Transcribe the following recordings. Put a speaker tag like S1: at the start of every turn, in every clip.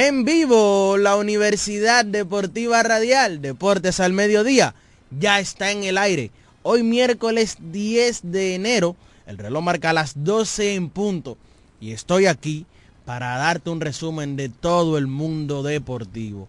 S1: En vivo, la Universidad Deportiva Radial, Deportes al Mediodía, ya está en el aire. Hoy miércoles 10 de enero, el reloj marca las 12 en punto y estoy aquí para darte un resumen de todo el mundo deportivo.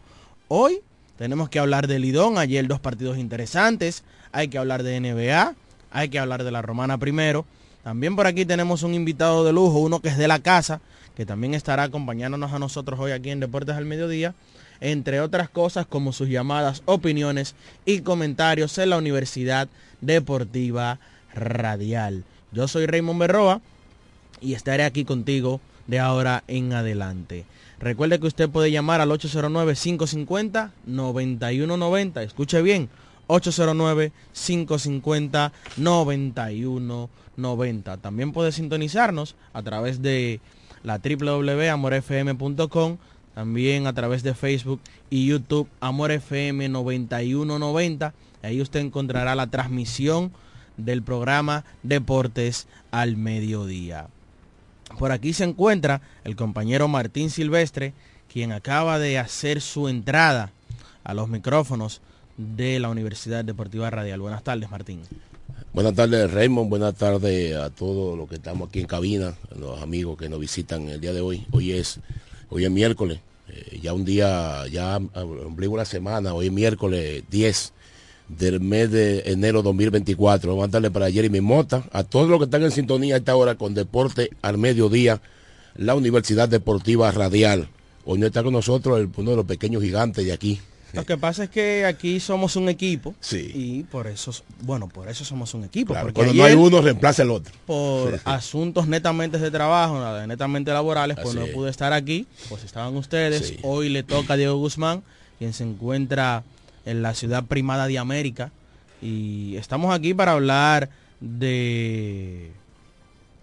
S1: Hoy tenemos que hablar de Lidón, ayer dos partidos interesantes, hay que hablar de NBA, hay que hablar de la Romana primero. También por aquí tenemos un invitado de lujo, uno que es de la casa, que también estará acompañándonos a nosotros hoy aquí en Deportes al Mediodía, entre otras cosas como sus llamadas, opiniones y comentarios en la Universidad Deportiva Radial. Yo soy Raymond Berroa y estaré aquí contigo de ahora en adelante. Recuerde que usted puede llamar al 809-550-9190. Escuche bien, 809-550-9190. También puede sintonizarnos a través de la www.amorfm.com, también a través de Facebook y YouTube AmorFM 9190. Ahí usted encontrará la transmisión del programa Deportes al Mediodía. Por aquí se encuentra el compañero Martín Silvestre, quien acaba de hacer su entrada a los micrófonos de la Universidad Deportiva Radial. Buenas tardes, Martín.
S2: Buenas tardes, Raymond. Buenas tardes a todos los que estamos aquí en cabina, los amigos que nos visitan el día de hoy. Hoy es, hoy es miércoles, eh, ya un día, ya ombligo una semana, hoy es miércoles 10 del mes de enero 2024. Vamos a darle para Jeremy Mota, a todos los que están en sintonía a esta hora con Deporte al Mediodía, la Universidad Deportiva Radial. Hoy no está con nosotros uno de los pequeños gigantes de aquí,
S1: lo que pasa es que aquí somos un equipo.
S2: Sí.
S1: Y por eso, bueno, por eso somos un equipo. porque
S2: cuando no hay uno, reemplaza el otro.
S1: Por asuntos netamente de trabajo, netamente laborales, pues no pude estar aquí. Pues estaban ustedes. Hoy le toca a Diego Guzmán, quien se encuentra en la ciudad primada de América. Y estamos aquí para hablar de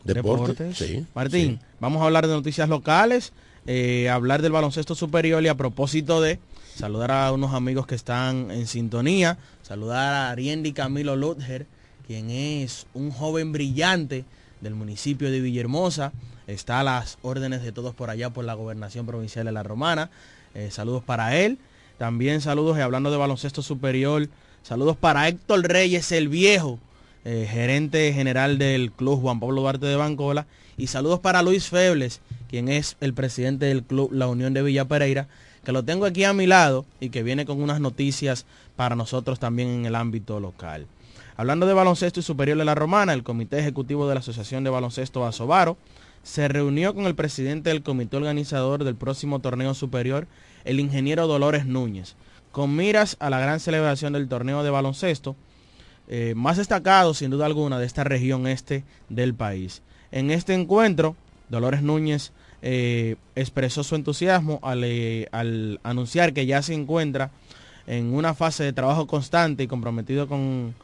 S2: deportes.
S1: Martín, vamos a hablar de noticias locales, eh, hablar del baloncesto superior y a propósito de saludar a unos amigos que están en sintonía, saludar a Ariendi Camilo Luther, quien es un joven brillante del municipio de Villahermosa, está a las órdenes de todos por allá por la gobernación provincial de La Romana, eh, saludos para él, también saludos y hablando de baloncesto superior, saludos para Héctor Reyes el viejo, eh, gerente general del club Juan Pablo Duarte de Bancola, y saludos para Luis Febles, quien es el presidente del club La Unión de Villa Pereira, que lo tengo aquí a mi lado y que viene con unas noticias para nosotros también en el ámbito local. Hablando de baloncesto y superior de la Romana, el Comité Ejecutivo de la Asociación de Baloncesto Asobaro se reunió con el presidente del comité organizador del próximo torneo superior, el ingeniero Dolores Núñez, con miras a la gran celebración del torneo de baloncesto, eh, más destacado sin duda alguna de esta región este del país. En este encuentro, Dolores Núñez eh, expresó su entusiasmo eh, al, anunciar que ya se encuentra en una fase de trabajo constante y comprometido con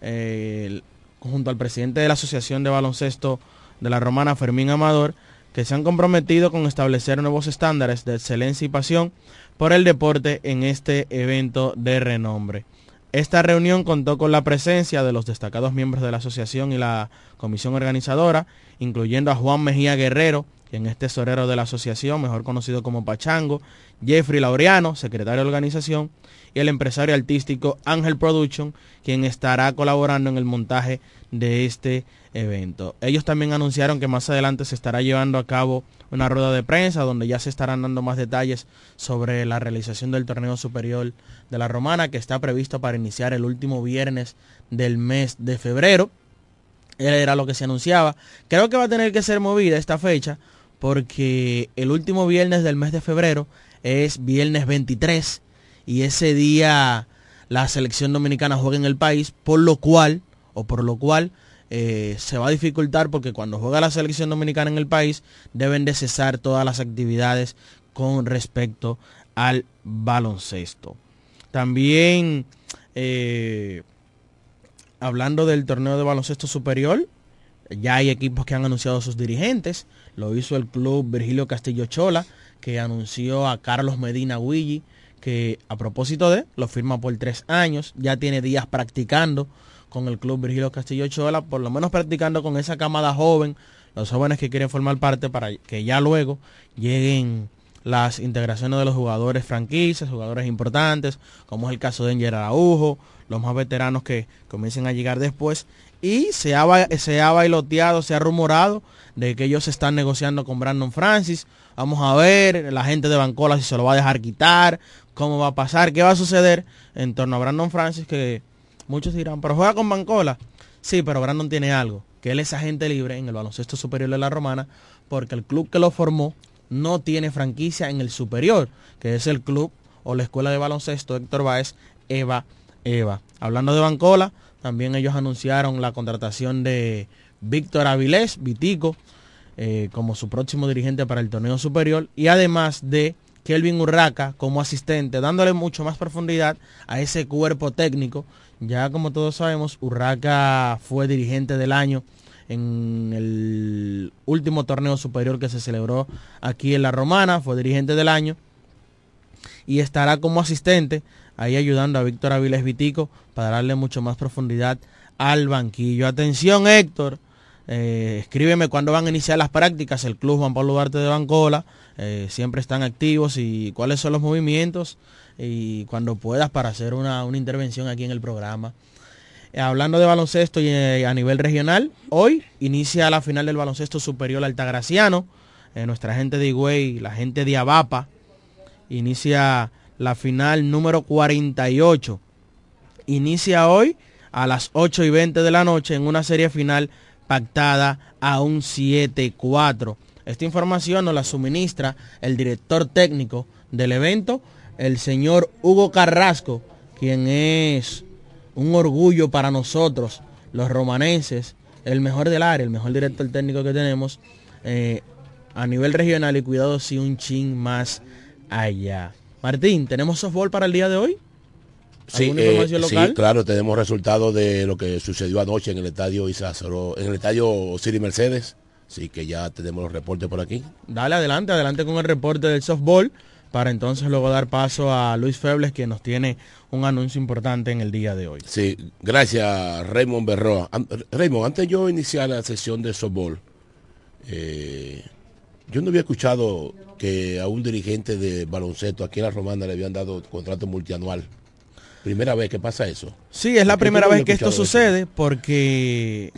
S1: eh, junto al presidente de la Asociación de Baloncesto de la Romana, Fermín Amador, que se han comprometido con establecer nuevos estándares de excelencia y pasión por el deporte en este evento de renombre. Esta reunión contó con la presencia de los destacados miembros de la asociación y la comisión organizadora, incluyendo a Juan Mejía Guerrero, quien es tesorero de la asociación, mejor conocido como Pachango, Jeffrey Laureano, secretario de organización, y el empresario artístico Ángel Production, quien estará colaborando en el montaje de este evento. Ellos también anunciaron que más adelante se estará llevando a cabo una rueda de prensa donde ya se estarán dando más detalles sobre la realización del torneo superior de la Romana que está previsto para iniciar el último viernes del mes de febrero. Era lo que se anunciaba. Creo que va a tener que ser movida esta fecha porque el último viernes del mes de febrero es viernes 23 y ese día la selección dominicana juega en el país, por lo cual, o por lo cual, eh, se va a dificultar porque cuando juega la selección dominicana en el país deben de cesar todas las actividades con respecto al baloncesto. También, eh, hablando del torneo de baloncesto superior, ya hay equipos que han anunciado sus dirigentes. Lo hizo el club Virgilio Castillo Chola, que anunció a Carlos Medina Willy, que a propósito de, lo firma por tres años, ya tiene días practicando con el club Virgilio Castillo Chola, por lo menos practicando con esa camada joven, los jóvenes que quieren formar parte para que ya luego lleguen las integraciones de los jugadores franquicias, jugadores importantes, como es el caso de Enger Araujo, los más veteranos que comiencen a llegar después. Y se ha, se ha bailoteado, se ha rumorado de que ellos están negociando con Brandon Francis. Vamos a ver la gente de Bancola si se lo va a dejar quitar, cómo va a pasar, qué va a suceder en torno a Brandon Francis, que muchos dirán, pero juega con Bancola. Sí, pero Brandon tiene algo, que él es agente libre en el baloncesto superior de la Romana, porque el club que lo formó no tiene franquicia en el superior, que es el club o la escuela de baloncesto Héctor Báez, Eva Eva. Hablando de Bancola, también ellos anunciaron la contratación de Víctor Avilés, Vitico, eh, como su próximo dirigente para el torneo superior, y además de Kelvin Urraca como asistente, dándole mucho más profundidad a ese cuerpo técnico. Ya como todos sabemos, Urraca fue dirigente del año en el último torneo superior que se celebró aquí en La Romana, fue dirigente del año y estará como asistente ahí ayudando a Víctor Aviles Vitico para darle mucho más profundidad al banquillo. Atención Héctor, eh, escríbeme cuándo van a iniciar las prácticas, el Club Juan Pablo Duarte de Bancola, eh, siempre están activos y cuáles son los movimientos y cuando puedas para hacer una, una intervención aquí en el programa. Eh, hablando de baloncesto y a nivel regional, hoy inicia la final del baloncesto superior altagraciano. Nuestra gente de Higüey, la gente de Abapa, inicia la final número 48. Inicia hoy a las 8 y 20 de la noche en una serie final pactada a un 7-4. Esta información nos la suministra el director técnico del evento, el señor Hugo Carrasco, quien es un orgullo para nosotros, los romanenses, el mejor del área, el mejor director técnico que tenemos eh, a nivel regional y cuidado si un chin más allá. Martín, ¿tenemos softball para el día de hoy?
S2: Sí, eh, sí, claro, tenemos resultados de lo que sucedió anoche en el estadio Isázaro, en el estadio Siri Mercedes. Sí, que ya tenemos los reportes por aquí.
S1: Dale adelante, adelante con el reporte del softball para entonces luego dar paso a Luis Febles, que nos tiene un anuncio importante en el día de hoy.
S2: Sí, gracias Raymond Berroa. Raymond, antes yo iniciar la sesión de softball, eh, yo no había escuchado que a un dirigente de baloncesto aquí en la Romana le habían dado contrato multianual. Primera vez que pasa eso.
S1: Sí, es la primera vez que esto sucede porque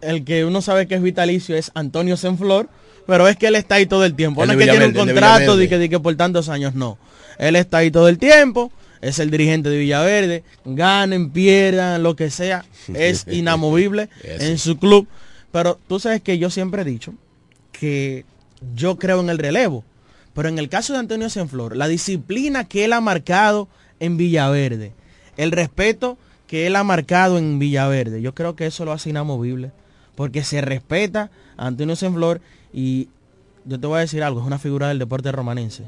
S1: el que uno sabe que es vitalicio es Antonio Senflor pero es que él está ahí todo el tiempo. no es que tiene un contrato de, que, que por tantos años, no. Él está ahí todo el tiempo, es el dirigente de Villaverde, ganen, pierdan, lo que sea, es inamovible en su club. Pero tú sabes que yo siempre he dicho que yo creo en el relevo. Pero en el caso de Antonio Senflor, la disciplina que él ha marcado en Villaverde, el respeto que él ha marcado en Villaverde, yo creo que eso lo hace inamovible. Porque se respeta a Antonio Senflor y yo te voy a decir algo, es una figura del deporte romanense.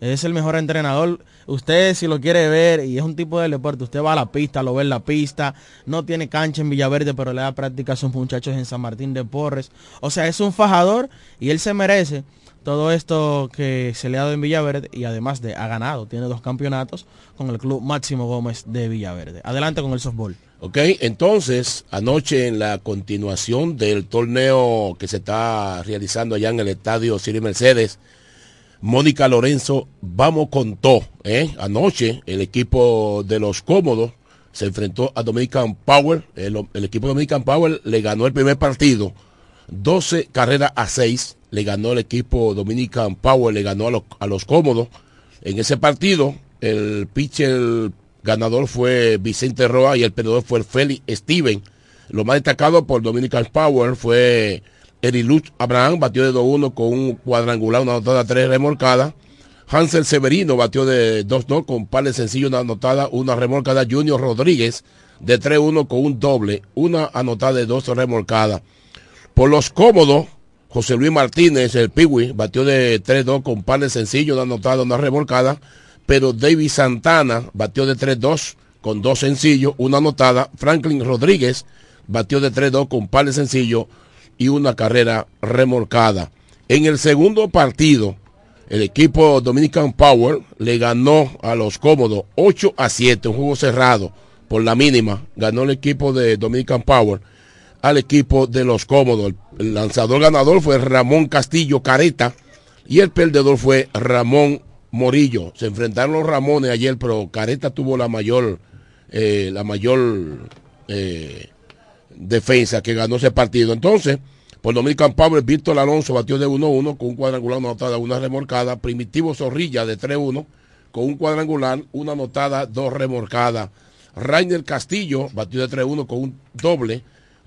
S1: Es el mejor entrenador. Usted si lo quiere ver y es un tipo de deporte, usted va a la pista, lo ve en la pista. No tiene cancha en Villaverde, pero le da práctica a sus muchachos en San Martín de Porres. O sea, es un fajador y él se merece todo esto que se le ha dado en Villaverde y además de ha ganado, tiene dos campeonatos con el club Máximo Gómez de Villaverde. Adelante con el softball.
S2: Ok, entonces, anoche en la continuación del torneo que se está realizando allá en el estadio Siri Mercedes, Mónica Lorenzo, vamos con todo. ¿eh? Anoche el equipo de los cómodos se enfrentó a Dominican Power. El, equipo Dominican Power le ganó el primer partido, 12 carreras a 6. Le ganó el equipo Dominican Power, le ganó a los, a los cómodos. En ese partido, el pitcher ganador fue Vicente Roa y el perdedor fue Félix Steven. Lo más destacado por Dominican Power fue Eriluz Abraham, batió de 2-1 con un cuadrangular, una anotada 3 remolcada. Hansel Severino batió de 2-2 con par de una anotada, una remolcada. Junior Rodríguez de 3-1 con un doble, una anotada de 2 remolcadas. Por los cómodos, José Luis Martínez, el Piwi, batió de 3-2 con par de una anotada, una remolcada pero David Santana batió de 3-2 con dos sencillos, una anotada. Franklin Rodríguez batió de 3-2 con par de sencillo y una carrera remolcada. En el segundo partido, el equipo Dominican Power le ganó a los cómodos 8 a 7, un juego cerrado por la mínima. Ganó el equipo de Dominican Power al equipo de los cómodos. El lanzador ganador fue Ramón Castillo Careta Y el perdedor fue Ramón Morillo. Se enfrentaron los Ramones ayer, pero Careta tuvo la mayor, eh, la mayor eh, defensa que ganó ese partido. Entonces, por Dominican Power, Víctor Alonso batió de 1-1 con un cuadrangular, una anotada, una remorcada. Primitivo Zorrilla de 3-1 con un cuadrangular, una anotada, dos remorcadas. Rainer Castillo batió de 3-1 con un doble,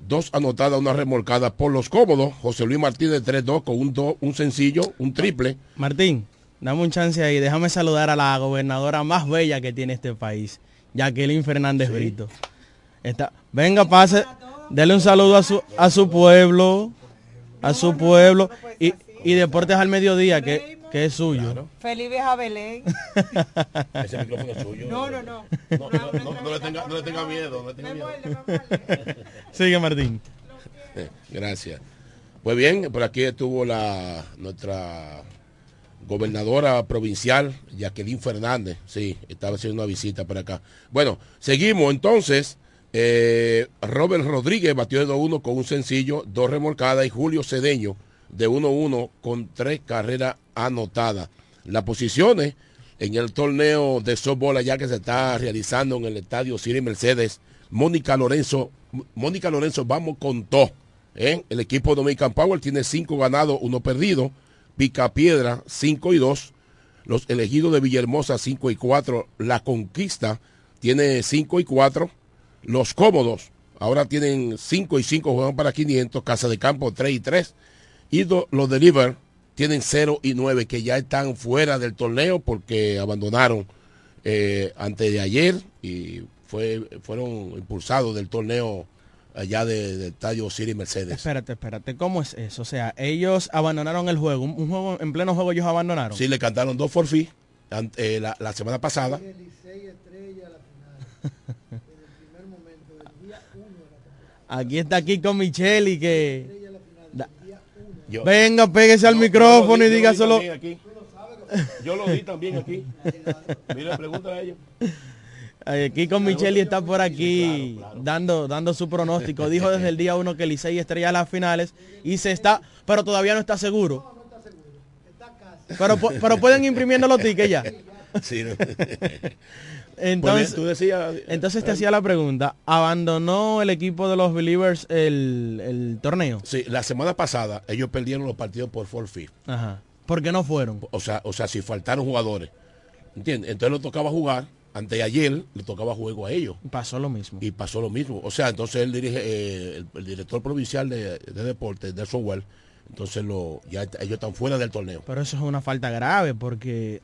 S2: dos anotadas, una remolcada por los cómodos. José Luis Martínez de 3-2 con un, un sencillo, un triple.
S1: Martín, dame un chance ahí. Déjame saludar a la gobernadora más bella que tiene este país, Jacqueline Fernández Brito. Está, venga, pase, dele un saludo a su, a su pueblo, a su pueblo y, y Deportes al Mediodía, que, que es suyo.
S3: Feliz vieja Belén.
S2: Ese micrófono es suyo.
S3: No, no, no.
S2: No, no, no, no le tenga, no le tenga miedo. Le tenga miedo.
S1: Sigue Martín.
S2: Eh, Gracias. Pues bien, por aquí estuvo la nuestra gobernadora provincial, Jacqueline Fernández. Sí, estaba haciendo una visita por acá. Bueno, seguimos entonces. Eh, Robert Rodríguez batió de 2-1 con un sencillo, dos remolcadas y Julio Cedeño de 1-1 con tres carreras anotadas. Las posiciones en el torneo de softball allá que se está realizando en el estadio Siri Mercedes, Mónica Lorenzo, Mónica Lorenzo, vamos con todo. ¿eh? El equipo Dominican Power tiene cinco ganados, uno perdido. Picapiedra, 5 y 2. Los elegidos de Villahermosa, 5 y 4. La Conquista tiene 5 y 4. Los Cómodos, ahora tienen 5 y 5, juegan para 500. Casa de Campo, 3 y 3. Y do- los Deliver tienen 0 y 9, que ya están fuera del torneo porque abandonaron eh, antes de ayer y fue, fueron impulsados del torneo allá de- del estadio Siri Mercedes.
S1: Espérate, espérate, ¿cómo es eso? O sea, ellos abandonaron el juego, un, juego, en pleno juego ellos abandonaron.
S2: Sí, le cantaron dos forfí eh, la, la semana pasada.
S1: Aquí está Kiko Micheli que... Da- Venga, péguese al
S2: Yo-
S1: micrófono y
S2: di- yo
S1: diga
S2: lo di
S1: solo...
S2: también aquí. Yo lo di también aquí. Mira, pregunta a ellos.
S1: Eh, Kiko Micheli está por aquí dando dando su pronóstico. Dijo desde el día uno que Licey estrella las finales y se está, pero todavía no está seguro. Pero, pero pueden imprimiendo los tickets ya.
S2: Sí, no.
S1: Entonces,
S2: Pues, tú decías,
S1: entonces te hacía la pregunta, ¿abandonó el equipo de los Believers el, el torneo?
S2: sí, la semana pasada ellos perdieron los partidos por forfeit.
S1: Ajá. ¿Por qué no fueron?
S2: O sea, o sea, si faltaron jugadores. ¿Entiendes? Entonces le tocaba jugar. Antes de ayer le tocaba juego a ellos.
S1: Pasó lo mismo.
S2: Y pasó lo mismo. O sea, entonces él dirige, eh, el, el director provincial de, de deportes, de software, entonces lo, ya ellos están fuera del torneo.
S1: Pero eso es una falta grave porque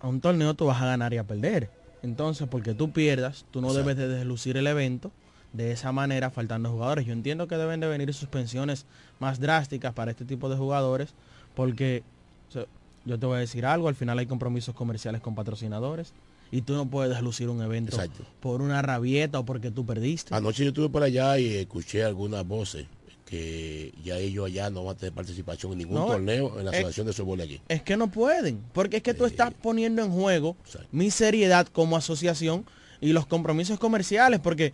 S1: a un torneo tú vas a ganar y a perder. Entonces, porque tú pierdas, tú no
S2: Exacto.
S1: debes de deslucir el evento de esa manera faltando jugadores. Yo entiendo que deben de venir suspensiones más drásticas para este tipo de jugadores porque o sea, yo te voy a decir algo, al final hay compromisos comerciales con patrocinadores y tú no puedes deslucir un evento
S2: Exacto.
S1: por una rabieta o porque tú perdiste.
S2: Anoche yo estuve por allá y escuché algunas voces que ya ellos allá no van a tener participación en ningún
S1: No,
S2: torneo en la
S1: eh,
S2: asociación de softball allí.
S1: Es que no pueden, porque es que tú estás poniendo en juego
S2: Exacto.
S1: mi seriedad como asociación y los compromisos comerciales, porque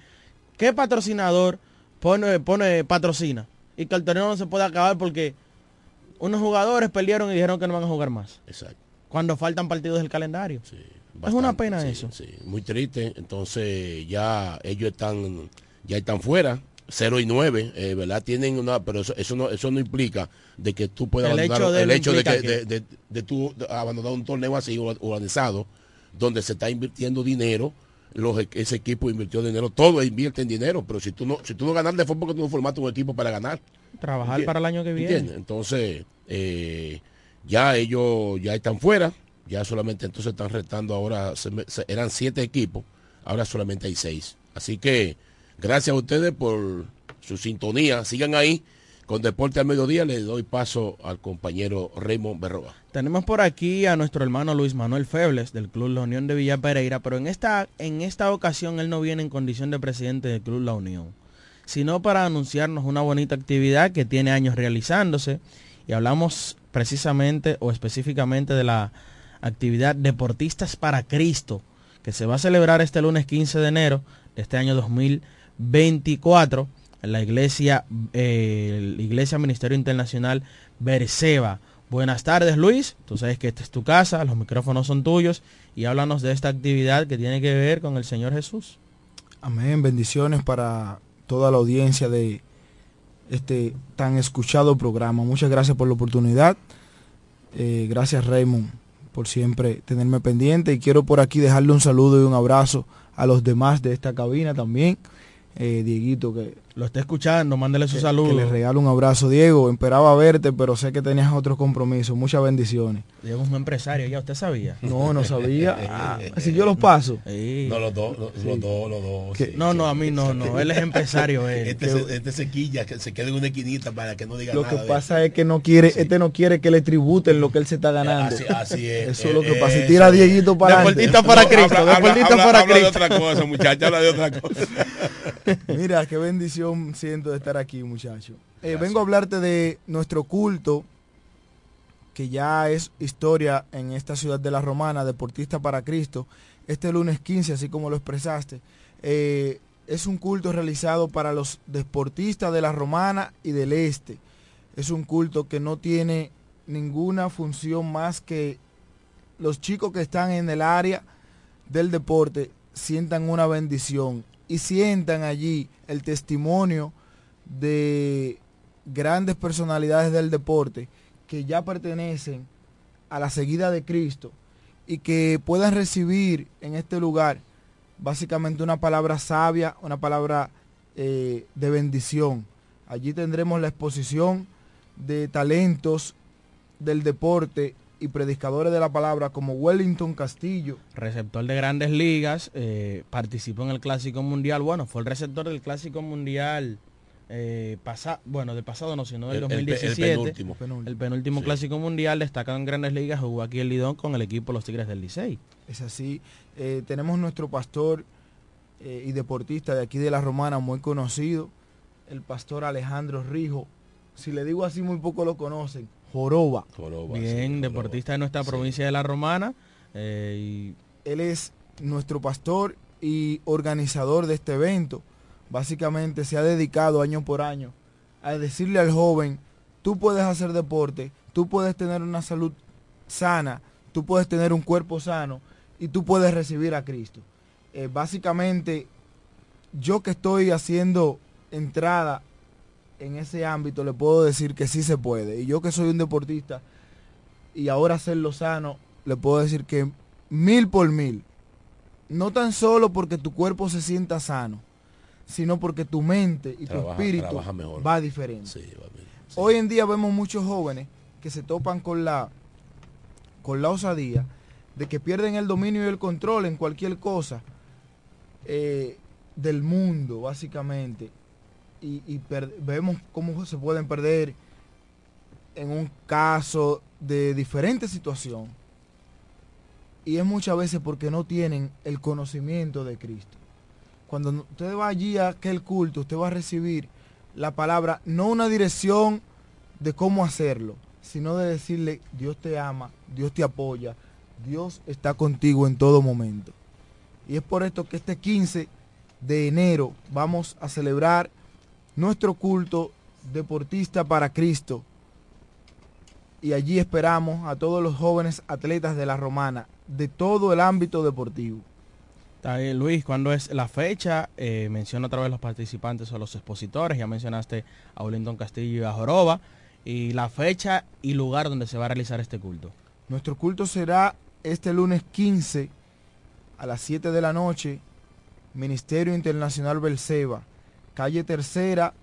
S1: ¿qué patrocinador pone, pone patrocina? Y que el torneo no se puede acabar porque unos jugadores perdieron y dijeron que no van a jugar más,
S2: Exacto.
S1: cuando faltan partidos del calendario.
S2: Sí,
S1: Es una pena
S2: sí,
S1: eso.
S2: sí, muy triste. Entonces ya ellos están, ya están fuera. 0 y 9, eh, ¿verdad? Tienen una, pero eso, eso no, eso no implica de que tú puedas
S1: El
S2: abandonar
S1: hecho de
S2: el hecho de que de, de- de tú abandonar un torneo así or- organizado, donde se está invirtiendo dinero, los, e- ese equipo invirtió dinero, todo invierte en dinero, pero si tú no, si tú no ganas fue porque tú no formaste un equipo para ganar.
S1: Trabajar para el año que viene.
S2: ¿Entiendes? Entonces, eh, ya ellos ya están fuera, ya solamente entonces están retando ahora, se me- se- eran siete equipos, ahora solamente hay seis. Así que gracias a ustedes por su sintonía, sigan ahí con Deporte al Mediodía, le doy paso al compañero Raymond Berroa.
S1: Tenemos por aquí a nuestro hermano Luis Manuel Febles del Club La Unión de Villa Pereira, pero en esta, en esta ocasión él no viene en condición de presidente del Club La Unión, sino para anunciarnos una bonita actividad que tiene años realizándose y hablamos precisamente o específicamente de la actividad Deportistas para Cristo, que se va a celebrar este lunes 15 de enero de este año 2024 en la iglesia, eh, iglesia Ministerio Internacional Berseba. Buenas tardes Luis, tú sabes que esta es tu casa, los micrófonos son tuyos y háblanos de esta actividad que tiene que ver con el Señor Jesús.
S4: Amén, bendiciones para toda la audiencia de este tan escuchado programa. Muchas gracias por la oportunidad. Eh, gracias Raymond por siempre tenerme pendiente y quiero por aquí dejarle un saludo y un abrazo a los demás de esta cabina también. Eh, Dieguito, que
S1: lo está escuchando, mándele su
S4: que,
S1: saludo.
S4: Que le regalo un abrazo, Diego. Esperaba verte, pero sé que tenías otros compromisos. Muchas bendiciones.
S1: Diego es un empresario, ya usted sabía.
S4: No, no sabía. Ah, si yo los paso.
S2: Sí. No, los dos, los, sí. los dos, los dos.
S1: Sí, no, no, a mí no, no. Él es empresario. Él.
S2: Este, se, este se quilla, que se quede en una esquinita para que no diga
S4: lo
S2: nada.
S4: Lo que pasa es que no quiere, este no quiere que le tributen lo que él se está ganando.
S2: Así, así es.
S4: Eso es lo que pasa. Si tira a Dieguito para
S1: Deportista para Cristo. Deportista para
S2: habla
S1: Cristo.
S2: de otra cosa, muchacha, habla de otra cosa.
S4: Mira, qué bendición siento de estar aquí, muchacho. Eh, vengo a hablarte de nuestro culto, que ya es historia en esta ciudad de la Romana, Deportista para Cristo, este lunes 15, así como lo expresaste. Eh, es un culto realizado para los deportistas de la Romana y del Este. Es un culto que no tiene ninguna función más que los chicos que están en el área del deporte sientan una bendición y sientan allí el testimonio de grandes personalidades del deporte que ya pertenecen a la seguida de Cristo y que puedan recibir en este lugar básicamente una palabra sabia, una palabra eh, de bendición. Allí tendremos la exposición de talentos del deporte y predicadores de la palabra como Wellington Castillo.
S1: Receptor de grandes ligas, eh, participó en el Clásico Mundial, bueno, fue el receptor del Clásico Mundial eh, pasado, bueno, del pasado no, sino del
S2: El- el-
S1: 2017.
S2: el penúltimo.
S1: El penúltimo
S2: Sí.
S1: Clásico Mundial, destacado en grandes ligas, jugó aquí el Lidón con el equipo Los Tigres del Licey.
S4: Es así. Eh, tenemos nuestro pastor eh, y deportista de aquí de la Romana, muy conocido, el pastor Alejandro Rijo. Si le digo así, muy poco lo conocen. Joroba.
S2: Joroba, sí,
S1: Bien,
S2: joroba.
S1: deportista de nuestra
S2: Sí.
S1: provincia de La Romana. eh,
S4: Él es nuestro pastor y organizador de este evento. Básicamente se ha dedicado año por año a decirle al joven, tú puedes hacer deporte, tú puedes tener una salud sana, tú puedes tener un cuerpo sano y tú puedes recibir a Cristo. Eh, básicamente, yo que estoy haciendo entrada en ese ámbito, le puedo decir que sí se puede. Y yo que soy un deportista y ahora hacerlo sano, le puedo decir que mil por mil. No tan solo porque tu cuerpo se sienta sano, sino porque tu mente y
S2: Trabaja-
S4: tu espíritu
S2: mejor.
S4: va diferente.
S2: Sí, va bien. Sí.
S4: Hoy en día vemos muchos jóvenes que se topan con la con la osadía de que pierden el dominio y el control en cualquier cosa eh, del mundo, básicamente. Y, vemos cómo se pueden perder en un caso de diferente situación. Y es muchas veces porque no tienen el conocimiento de Cristo. Cuando usted va allí a aquel culto, usted va a recibir la palabra, no una dirección de cómo hacerlo, sino de decirle, Dios te ama, Dios te apoya, Dios está contigo en todo momento. Y es por esto que este 15 de enero vamos a celebrar nuestro culto deportista para Cristo. Y allí esperamos a todos los jóvenes atletas de la Romana, de todo el ámbito deportivo.
S1: Está bien, Luis, ¿cuándo es la fecha? Eh, menciona otra vez los participantes o los expositores. Ya mencionaste a Wellington Castillo y a Joroba. Y la fecha y lugar donde se va a realizar este culto.
S4: Nuestro culto será este lunes 15 a las 7 de la noche, Ministerio Internacional Belceba, calle Tercera,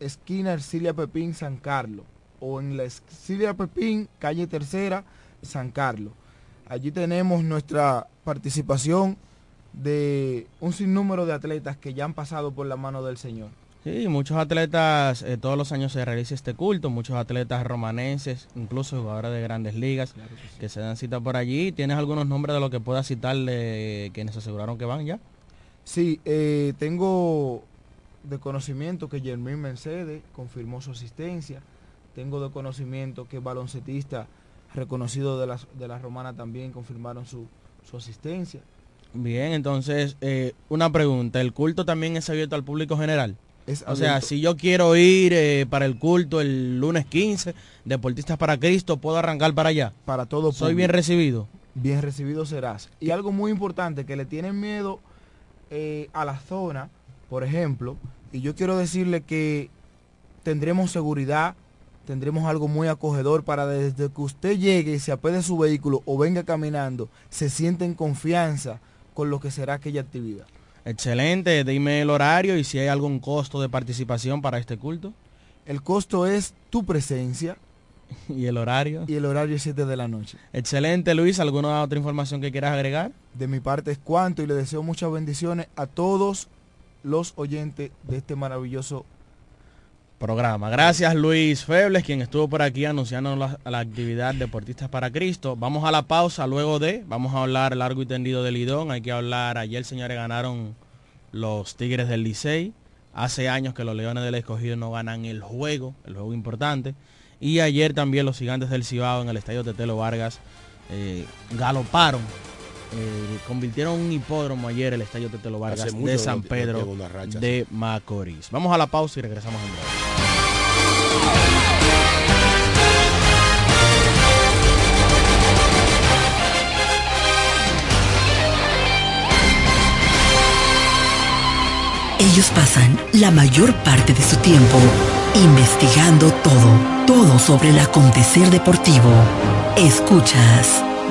S4: esquina Ercilia Pepín, San Carlos. O en la Ercilia Pepín, calle Tercera, San Carlos. Allí tenemos nuestra participación de un sinnúmero de atletas que ya han pasado por la mano del Señor.
S1: Sí, muchos atletas, eh, todos los años se realiza este culto, muchos atletas romanenses, incluso jugadores de grandes ligas que se dan cita por allí. ¿Tienes algunos nombres de lo que puedas citarle quienes aseguraron que van ya?
S4: Sí, eh, tengo de conocimiento que Germín Mercedes confirmó su asistencia. Tengo de conocimiento que baloncetista reconocido de la, de la romana también confirmaron su, su asistencia.
S1: Bien, entonces, eh, una pregunta. ¿El culto también es abierto al público general?
S4: Es
S1: O sea, si yo quiero ir eh, para el culto el lunes 15, Deportistas para Cristo, ¿puedo arrancar para allá?
S4: para todo
S1: Soy bien recibido.
S4: bien recibido serás. Y algo muy importante, que le tienen miedo eh, a la zona, por ejemplo, y yo quiero decirle que tendremos seguridad, tendremos algo muy acogedor para desde que usted llegue y se apede su vehículo o venga caminando, se siente en confianza con lo que será aquella actividad.
S1: Excelente, dime el horario y si hay algún costo de participación para este culto.
S4: El costo es tu presencia
S1: Y el horario.
S4: y el horario es 7 de la noche.
S1: Excelente, Luis. ¿Alguna otra información que quieras agregar?
S4: De mi parte es cuanto y le deseo muchas bendiciones a todos los oyentes de este maravilloso
S1: Programa. Gracias, Luis Febles, quien estuvo por aquí anunciando la, actividad Deportistas para Cristo. Vamos a la pausa luego de, vamos a hablar largo y tendido del Lidón. Hay que hablar, ayer, señores, ganaron los Tigres del Licey. Hace años que los Leones del Escogido no ganan el juego, el juego importante. Y ayer también los Gigantes del Cibao en el Estadio Tetelo Vargas eh, galoparon. Eh, convirtieron un hipódromo ayer el Estadio Tetelo Vargas de San
S2: no
S1: Pedro de Macorís. Vamos a la pausa y regresamos en breve.
S5: Ellos pasan la mayor parte de su tiempo investigando todo, todo sobre el acontecer deportivo. Escuchas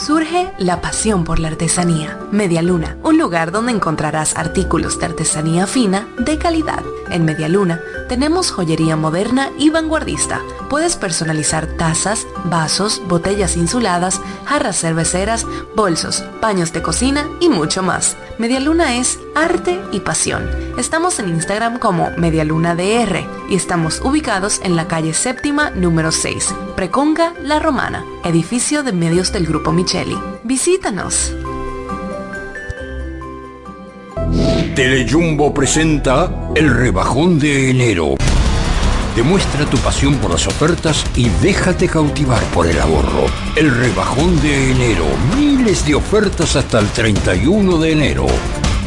S6: Surge la pasión por la artesanía. Media Luna, un lugar donde encontrarás artículos de artesanía fina de calidad. En Media Luna tenemos joyería moderna y vanguardista. Puedes personalizar tazas, vasos, botellas insuladas, jarras cerveceras, bolsos, paños de cocina y mucho más. Media Luna es arte y pasión. Estamos en Instagram como Medialuna DR y estamos ubicados en la calle séptima número 6, Preconga La Romana, edificio de medios del Grupo Micheli. Visítanos.
S7: Telejumbo presenta el rebajón de enero. Demuestra tu pasión por las ofertas y déjate cautivar por el ahorro. El rebajón de enero. Miles de ofertas hasta el 31 de enero.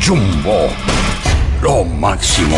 S7: Jumbo. Lo máximo.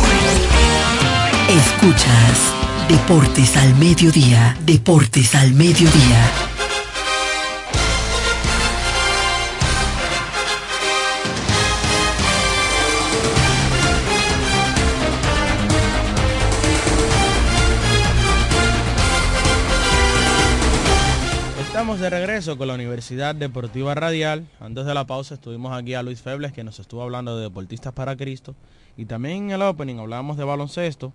S5: Escuchas Deportes al Mediodía, Deportes al Mediodía.
S1: Estamos de regreso con la Universidad Deportiva Radial. Antes de la pausa estuvimos aquí a Luis Febles que nos estuvo hablando de Deportistas para Cristo. Y también en el opening hablábamos de baloncesto.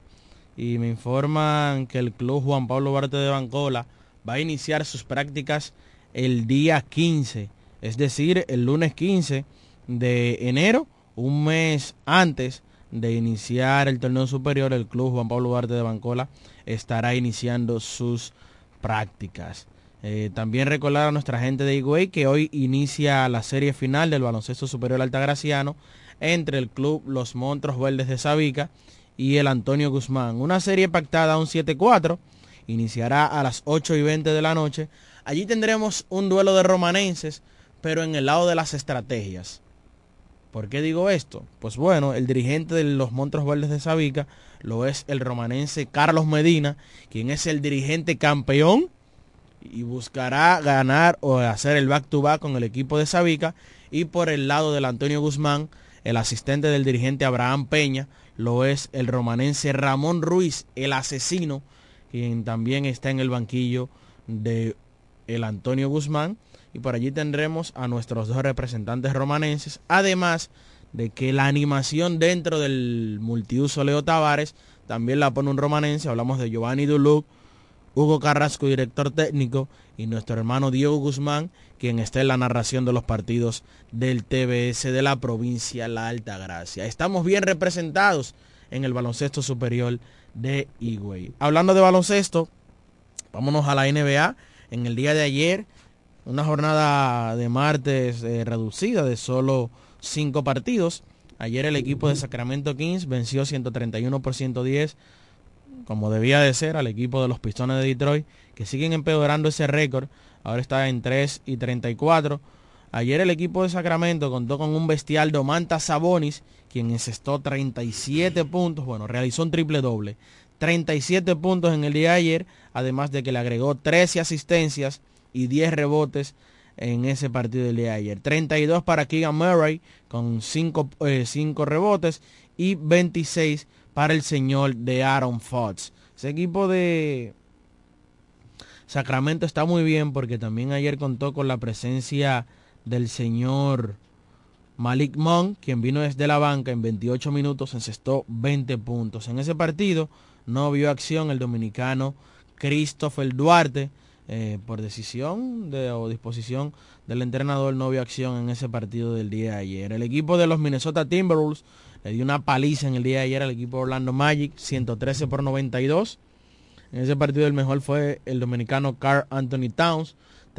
S1: Y me informan que el club Juan Pablo Barte de Bancola va a iniciar sus prácticas el día 15. Es decir, el lunes 15 de enero, un mes antes de iniciar el torneo superior, el club Juan Pablo Barte de Bancola estará iniciando sus prácticas. Eh, también recordar a nuestra gente de Higüey que hoy inicia la serie final del baloncesto superior altagraciano entre el club Los Montros Verdes de Sabica y el Antonio Guzmán. Una serie pactada a un 7-4. Iniciará a las 8 y 20 de la noche. Allí tendremos un duelo de romanenses, pero en el lado de las estrategias. ¿Por qué digo esto? Pues bueno, el dirigente de los Montros Verdes de Sabica lo es el romanense Carlos Medina, quien es el dirigente campeón y buscará ganar o hacer el back-to-back con el equipo de Sabica. Y por el lado del Antonio Guzmán, el asistente del dirigente Abraham Peña, lo es el romanense Ramón Ruiz, el asesino, quien también está en el banquillo de el Antonio Guzmán. Y por allí tendremos a nuestros dos representantes romanenses, además de que la animación dentro del multiuso Leo Tavares también la pone un romanense. Hablamos de Giovanni Duluc, Hugo Carrasco, director técnico, y nuestro hermano Diego Guzmán, quien está en la narración de los partidos del TBS de la provincia La Alta Gracia. Estamos bien representados en el baloncesto superior de Higüey. Hablando de baloncesto, vámonos a la NBA. En el día de ayer una jornada de martes eh, reducida de solo cinco partidos. Ayer el equipo de Sacramento Kings venció 131 por 110, como debía de ser, al equipo de los Pistones de Detroit, que siguen empeorando ese récord. Ahora está en 3 y 34. Ayer el equipo de Sacramento contó con un bestial Domantas Sabonis, quien encestó 37 puntos, bueno, realizó un triple doble. 37 puntos en el día de ayer, además de que le agregó 13 asistencias y 10 rebotes en ese partido del día de ayer. 32 para Keegan Murray con 5 eh, rebotes y 26 para el señor de Aaron Fox. Ese equipo de Sacramento está muy bien porque también ayer contó con la presencia del señor Malik Monk, quien vino desde la banca en 28 minutos, encestó 20 puntos. En ese partido no vio acción el dominicano Christopher Duarte, eh, por decisión de, o disposición del entrenador no vio acción en ese partido del día de ayer. El equipo de los Minnesota Timberwolves le dio una paliza en el día de ayer al equipo Orlando Magic, 113 por 92. En ese partido el mejor fue el dominicano Carl Anthony Towns,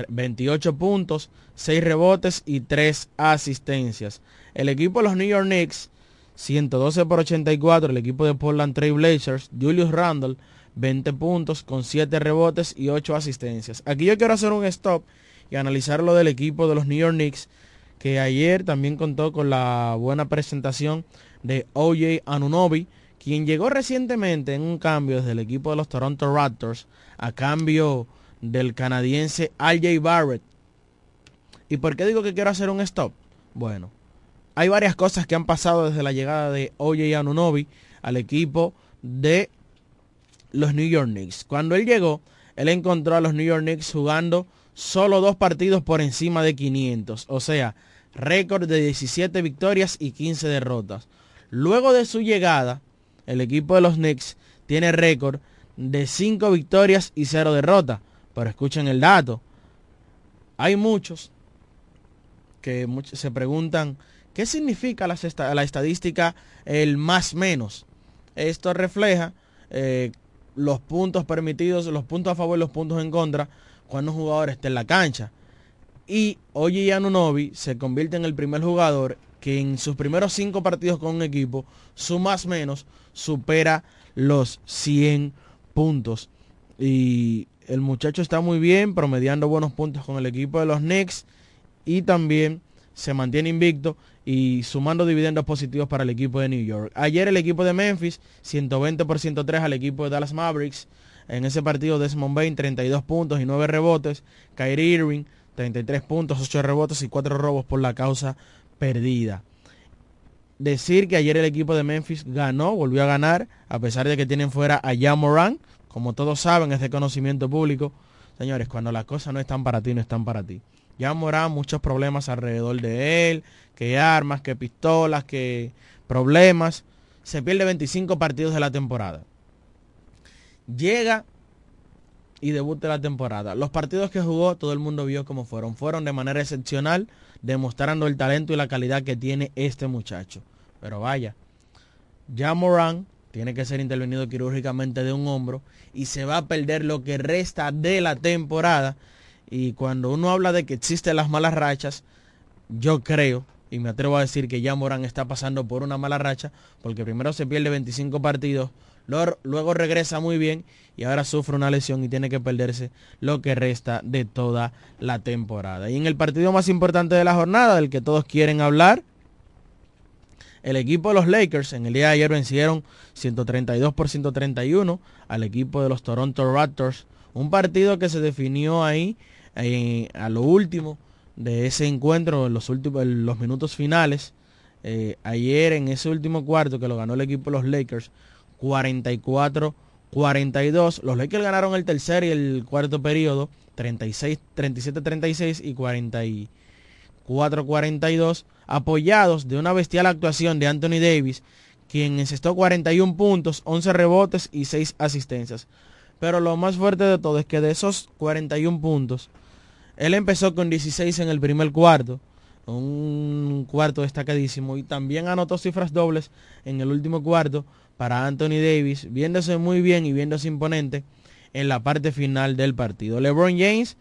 S1: 28 puntos, 6 rebotes y 3 asistencias. El equipo de los New York Knicks, 112 por 84. El equipo de Portland Trail Blazers, Julius Randle, 20 puntos con 7 rebotes y 8 asistencias. Aquí yo quiero hacer un stop y analizar lo del equipo de los New York Knicks, que ayer también contó con la buena presentación de OJ Anunobi, quien llegó recientemente en un cambio desde el equipo de los Toronto Raptors a cambio del canadiense RJ Barrett. ¿Y por qué digo que quiero hacer un stop? Bueno, hay varias cosas que han pasado desde la llegada de OJ Anunobi al equipo de los New York Knicks. Cuando él llegó, él encontró a los New York Knicks jugando solo dos partidos por encima de 500. O sea, récord de 17 victorias y 15 derrotas. Luego de su llegada, el equipo de los Knicks tiene récord de 5 victorias y 0 derrotas. Pero escuchen el dato. Hay muchos que se preguntan, ¿qué significa la, estadística el más menos? Esto refleja eh, los puntos permitidos, los puntos a favor y los puntos en contra cuando un jugador está en la cancha. Y Oye Anunobi se convierte en el primer jugador que en sus primeros cinco partidos con un equipo, su más menos, supera los 100 puntos. Y el muchacho está muy bien, promediando buenos puntos con el equipo de los Knicks y también se mantiene invicto y sumando dividendos positivos para el equipo de New York. Ayer el equipo de Memphis, 120 por 103 al equipo de Dallas Mavericks. En ese partido Desmond Bain, 32 puntos y 9 rebotes. Kyrie Irving, 33 puntos, 8 rebotes y 4 robos por la causa perdida. Decir que ayer el equipo de Memphis ganó, volvió a ganar, a pesar de que tienen fuera a Jamoran. Como todos saben, es de conocimiento público. Señores, cuando las cosas no están para ti, no están para ti. Ya Morán, muchos problemas alrededor de él, que armas, que pistolas, que problemas. Se pierde 25 partidos de la temporada. Llega y debuta la temporada. Los partidos que jugó, todo el mundo vio cómo fueron. Fueron de manera excepcional, demostrando el talento y la calidad que tiene este muchacho. Pero vaya, ya Morán tiene que ser intervenido quirúrgicamente de un hombro y se va a perder lo que resta de la temporada y cuando uno habla de que existen las malas rachas, yo creo, y me atrevo a decir que ya Morán está pasando por una mala racha, porque primero se pierde 25 partidos, luego, regresa muy bien y ahora sufre una lesión y tiene que perderse lo que resta de toda la temporada. Y en el partido más importante de la jornada, del que todos quieren hablar, el equipo de los Lakers en el día de ayer vencieron 132 por 131 al equipo de los Toronto Raptors. Un partido que se definió ahí eh, a lo último de ese encuentro, en los, últimos, los minutos finales, eh, ayer en ese último cuarto que lo ganó el equipo de los Lakers, 44-42. Los Lakers ganaron el tercer y el cuarto periodo, 36, 37-36 y 44-42, apoyados de una bestial actuación de Anthony Davis, quien encestó 41 puntos, 11 rebotes y 6 asistencias. Pero lo más fuerte de todo es que de esos 41 puntos, él empezó con 16 en el primer cuarto, un cuarto destacadísimo, y también anotó cifras dobles en el último cuarto para Anthony Davis, viéndose muy bien y viéndose imponente en la parte final del partido. LeBron James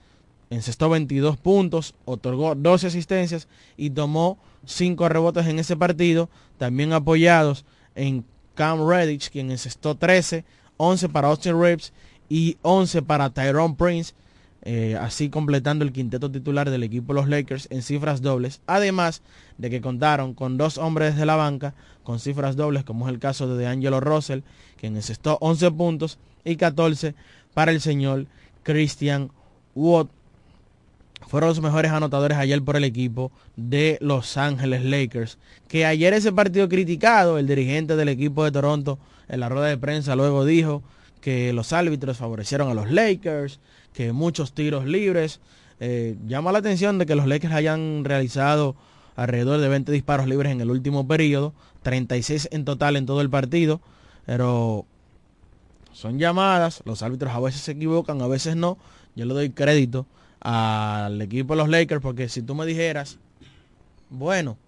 S1: encestó 22 puntos, otorgó 12 asistencias y tomó 5 rebotes en ese partido, también apoyados en Cam Redditch, quien encestó 13, 11 para Austin Reeves y 11 para Tyrone Prince, eh, así completando el quinteto titular del equipo los Lakers en cifras dobles, además de que contaron con dos hombres de la banca con cifras dobles, como es el caso de DeAngelo Russell, quien encestó 11 puntos y 14 para el señor Christian Watt. Fueron los mejores anotadores ayer por el equipo de Los Ángeles Lakers. Que ayer ese partido criticado, el dirigente del equipo de Toronto en la rueda de prensa luego dijo que los árbitros favorecieron a los Lakers, que muchos tiros libres. Eh, llama la atención de que los Lakers hayan realizado alrededor de 20 disparos libres en el último periodo, 36 en total en todo el partido, pero son llamadas, los árbitros a veces se equivocan, a veces no. Yo le doy crédito al equipo de los Lakers porque si tú me dijeras, bueno,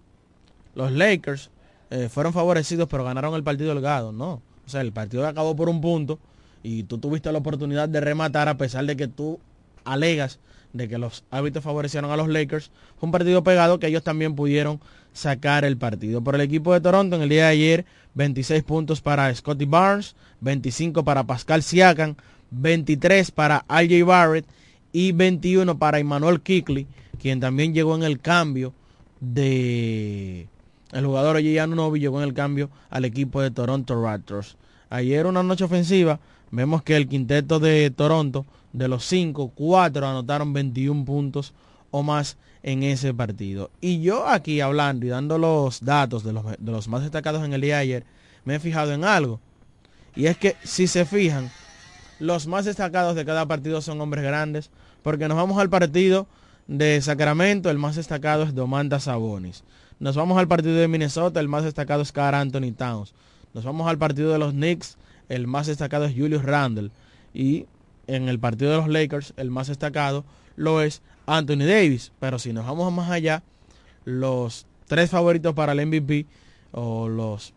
S1: los Lakers eh, fueron favorecidos pero ganaron el partido delgado, no. O sea, el partido acabó por un punto y tú tuviste la oportunidad de rematar a pesar de que tú alegas de que los árbitros favorecieron a los Lakers. Fue un partido pegado que ellos también pudieron sacar el partido. Por el equipo de Toronto en el día de ayer, 26 puntos para Scotty Barnes, 25 para Pascal Siakam, 23 para RJ Barrett y 21 para Emmanuel Kickley, quien también llegó en el cambio de... El jugador Oye Novi llegó en el cambio al equipo de Toronto Raptors. Ayer una noche ofensiva, vemos que el quinteto de Toronto, de los 5, 4 anotaron 21 puntos o más en ese partido. Y yo aquí hablando y dando los datos de los, de los más destacados en el día de ayer, me he fijado en algo. Y es que si se fijan, los más destacados de cada partido son hombres grandes, porque nos vamos al partido de Sacramento, el más destacado es Domantas Sabonis. Nos vamos al partido de Minnesota, el más destacado es Carl Anthony Towns. Nos vamos al partido de los Knicks, el más destacado es Julius Randle. Y en el partido de los Lakers, el más destacado lo es Anthony Davis. Pero si nos vamos más allá, los tres favoritos para el MVP o los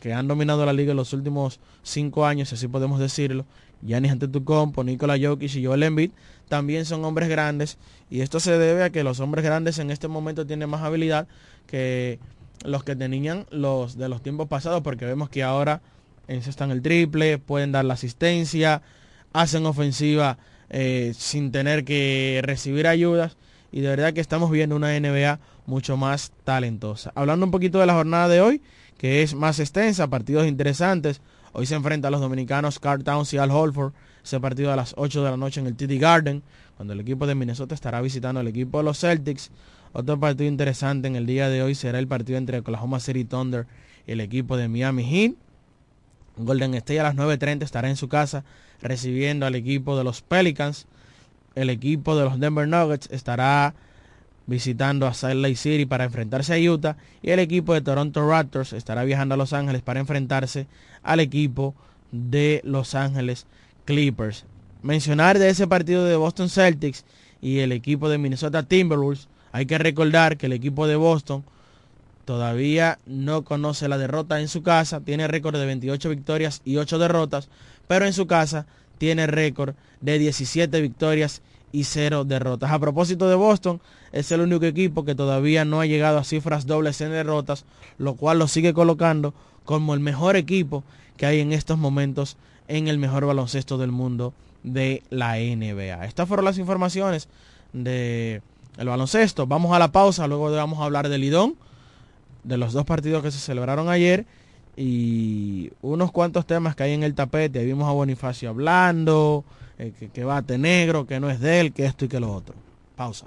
S1: que han dominado la liga en los últimos cinco años, así podemos decirlo, Giannis Antetokounmpo, Nikola Jokic y Joel Embiid, también son hombres grandes y esto se debe a que los hombres grandes en este momento tienen más habilidad que los que tenían los de los tiempos pasados porque vemos que ahora encestan el triple, pueden dar la asistencia, hacen ofensiva eh, sin tener que recibir ayudas y de verdad que estamos viendo una NBA mucho más talentosa. Hablando un poquito de la jornada de hoy, que es más extensa, partidos interesantes. Hoy se enfrenta a los dominicanos Carl Towns y Al Holford. Ese partido a las 8 de la noche en el TD Garden, cuando el equipo de Minnesota estará visitando al equipo de los Celtics. Otro partido interesante en el día de hoy será el partido entre Oklahoma City Thunder y el equipo de Miami Heat. Golden State a las 9.30 estará en su casa recibiendo al equipo de los Pelicans. El equipo de los Denver Nuggets estará visitando a Salt Lake City para enfrentarse a Utah y el equipo de Toronto Raptors estará viajando a Los Ángeles para enfrentarse al equipo de Los Ángeles Clippers. Mencionar de ese partido de Boston Celtics y el equipo de Minnesota Timberwolves, hay que recordar que el equipo de Boston todavía no conoce la derrota en su casa, tiene récord de 28 victorias y 8 derrotas, pero en su casa tiene récord de 17 victorias y 0 derrotas. A propósito de Boston, es el único equipo que todavía no ha llegado a cifras dobles en derrotas, lo cual lo sigue colocando como el mejor equipo que hay en estos momentos en el mejor baloncesto del mundo de la NBA. Estas fueron las informaciones de el baloncesto. Vamos a la pausa, luego vamos a hablar del Lidón, de los dos partidos que se celebraron ayer y unos cuantos temas que hay en el tapete. Ahí vimos a Bonifacio hablando, eh, que, que bate negro, que no es de él, que esto y que lo otro. Pausa.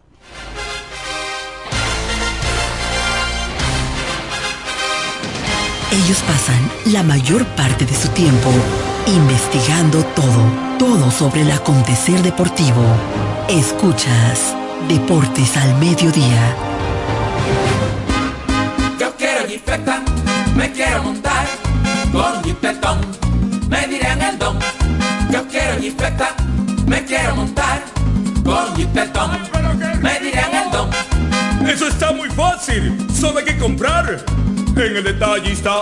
S5: Ellos pasan la mayor parte de su tiempo investigando todo, todo sobre el acontecer deportivo. Escuchas Deportes al Mediodía.
S8: Yo quiero jipeta, me quiero montar con jipetón, me dirán el don. Yo quiero jipeta, me quiero montar con jipetón, me dirán el don.
S9: Eso está muy fácil, solo hay que comprar en el detallista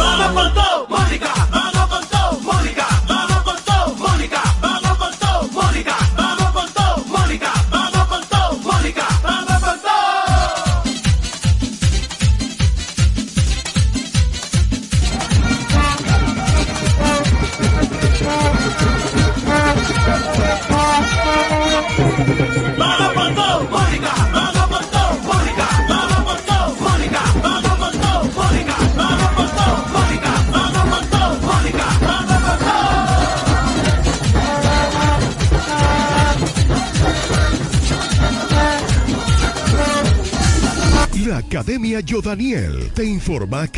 S8: Vamos
S10: Academia Yodaniel te informa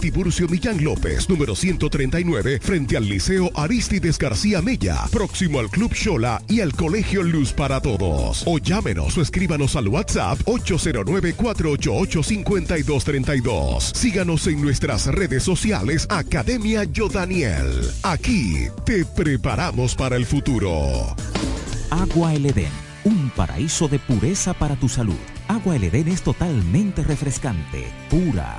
S10: Tiburcio Millán López, número 139, frente al Liceo Aristides García Mella, próximo al Club Shola y al Colegio Luz para Todos. O llámenos o escríbanos al WhatsApp 809-488-5232. Síganos en nuestras redes sociales Academia Yodaniel. Aquí te preparamos para el futuro.
S11: Agua El Edén, un paraíso de pureza para tu salud. Agua El Edén es totalmente refrescante, pura.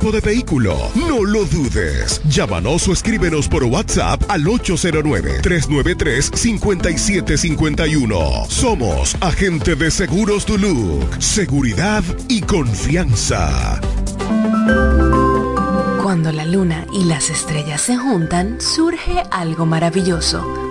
S10: de vehículo, no lo dudes. Llámanos o escríbenos por WhatsApp al 809-393-5751. Somos Agente de Seguros Duluc. Seguridad y confianza.
S6: Cuando la luna y las estrellas se juntan, surge algo maravilloso.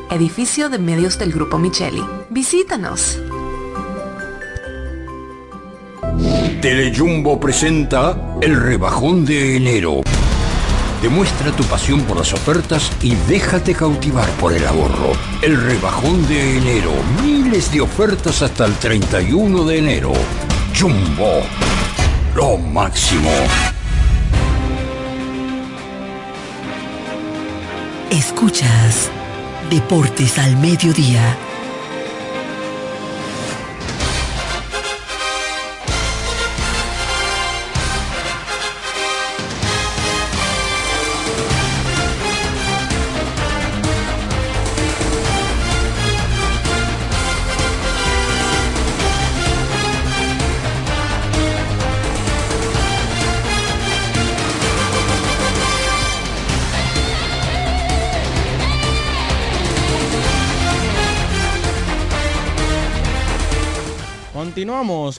S6: edificio de medios del Grupo Micheli. Visítanos.
S7: Telejumbo presenta el rebajón de enero. Demuestra tu pasión por las ofertas y déjate cautivar por el ahorro. El rebajón de enero. Miles de ofertas hasta el 31 de enero. Jumbo. Lo máximo.
S5: Escuchas Deportes al Mediodía.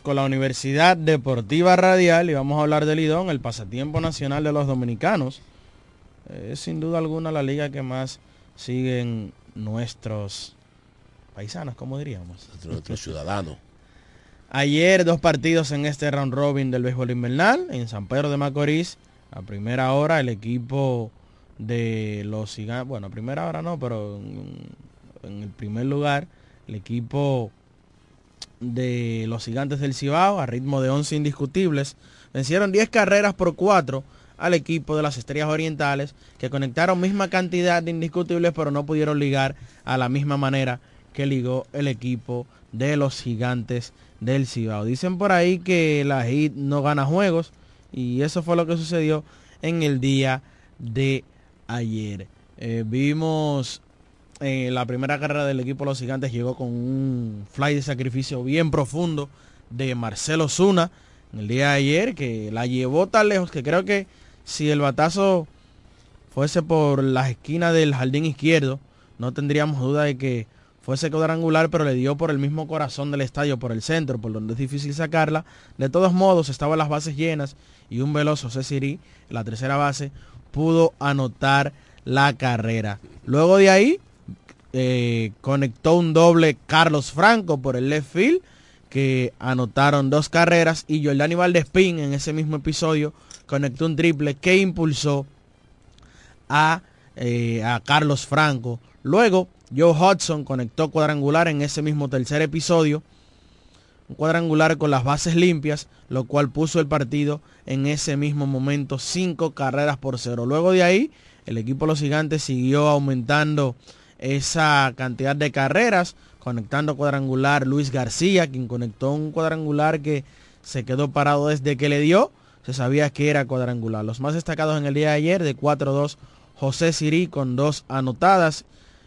S1: Con la Universidad Deportiva Radial y vamos a hablar del Lidón, el pasatiempo nacional de los dominicanos. Es sin duda alguna la liga que más siguen nuestros paisanos, como diríamos.
S2: Nuestros ciudadanos.
S1: Ayer dos partidos en este round robin del béisbol invernal en San Pedro de Macorís. A primera hora el equipo de los gigantes, bueno, a primera hora no, pero en, en el primer lugar el equipo de los gigantes del Cibao a ritmo de 11 indiscutibles. Vencieron 10 carreras por 4 al equipo de las Estrellas Orientales que conectaron misma cantidad de indiscutibles pero no pudieron ligar a la misma manera que ligó el equipo de los gigantes del Cibao. Dicen por ahí que la HIT no gana juegos y eso fue lo que sucedió en el día de ayer. Eh, vimos eh, la primera carrera del equipo los gigantes llegó con un fly de sacrificio bien profundo de Marcelo Zuna en el día de ayer, que la llevó tan lejos que creo que si el batazo fuese por las esquinas del jardín izquierdo, no tendríamos duda de que fuese cuadrangular, pero le dio por el mismo corazón del estadio, por el centro, por donde es difícil sacarla. De todos modos, estaban las bases llenas y un veloz José la tercera base, pudo anotar la carrera. Luego de ahí, eh, conectó un doble Carlos Franco por el left field que anotaron dos carreras y Jordani Valdespín en ese mismo episodio conectó un triple que impulsó a, eh, a Carlos Franco. Luego Joe Hudson conectó cuadrangular en ese mismo tercer episodio, un cuadrangular con las bases limpias, lo cual puso el partido en ese mismo momento cinco carreras por cero. Luego de ahí el equipo los gigantes siguió aumentando esa cantidad de carreras, conectando cuadrangular Luis García, quien conectó un cuadrangular que se quedó parado desde que le dio, se sabía que era cuadrangular. Los más destacados en el día de ayer, de 4-2, José Sirí con dos anotadas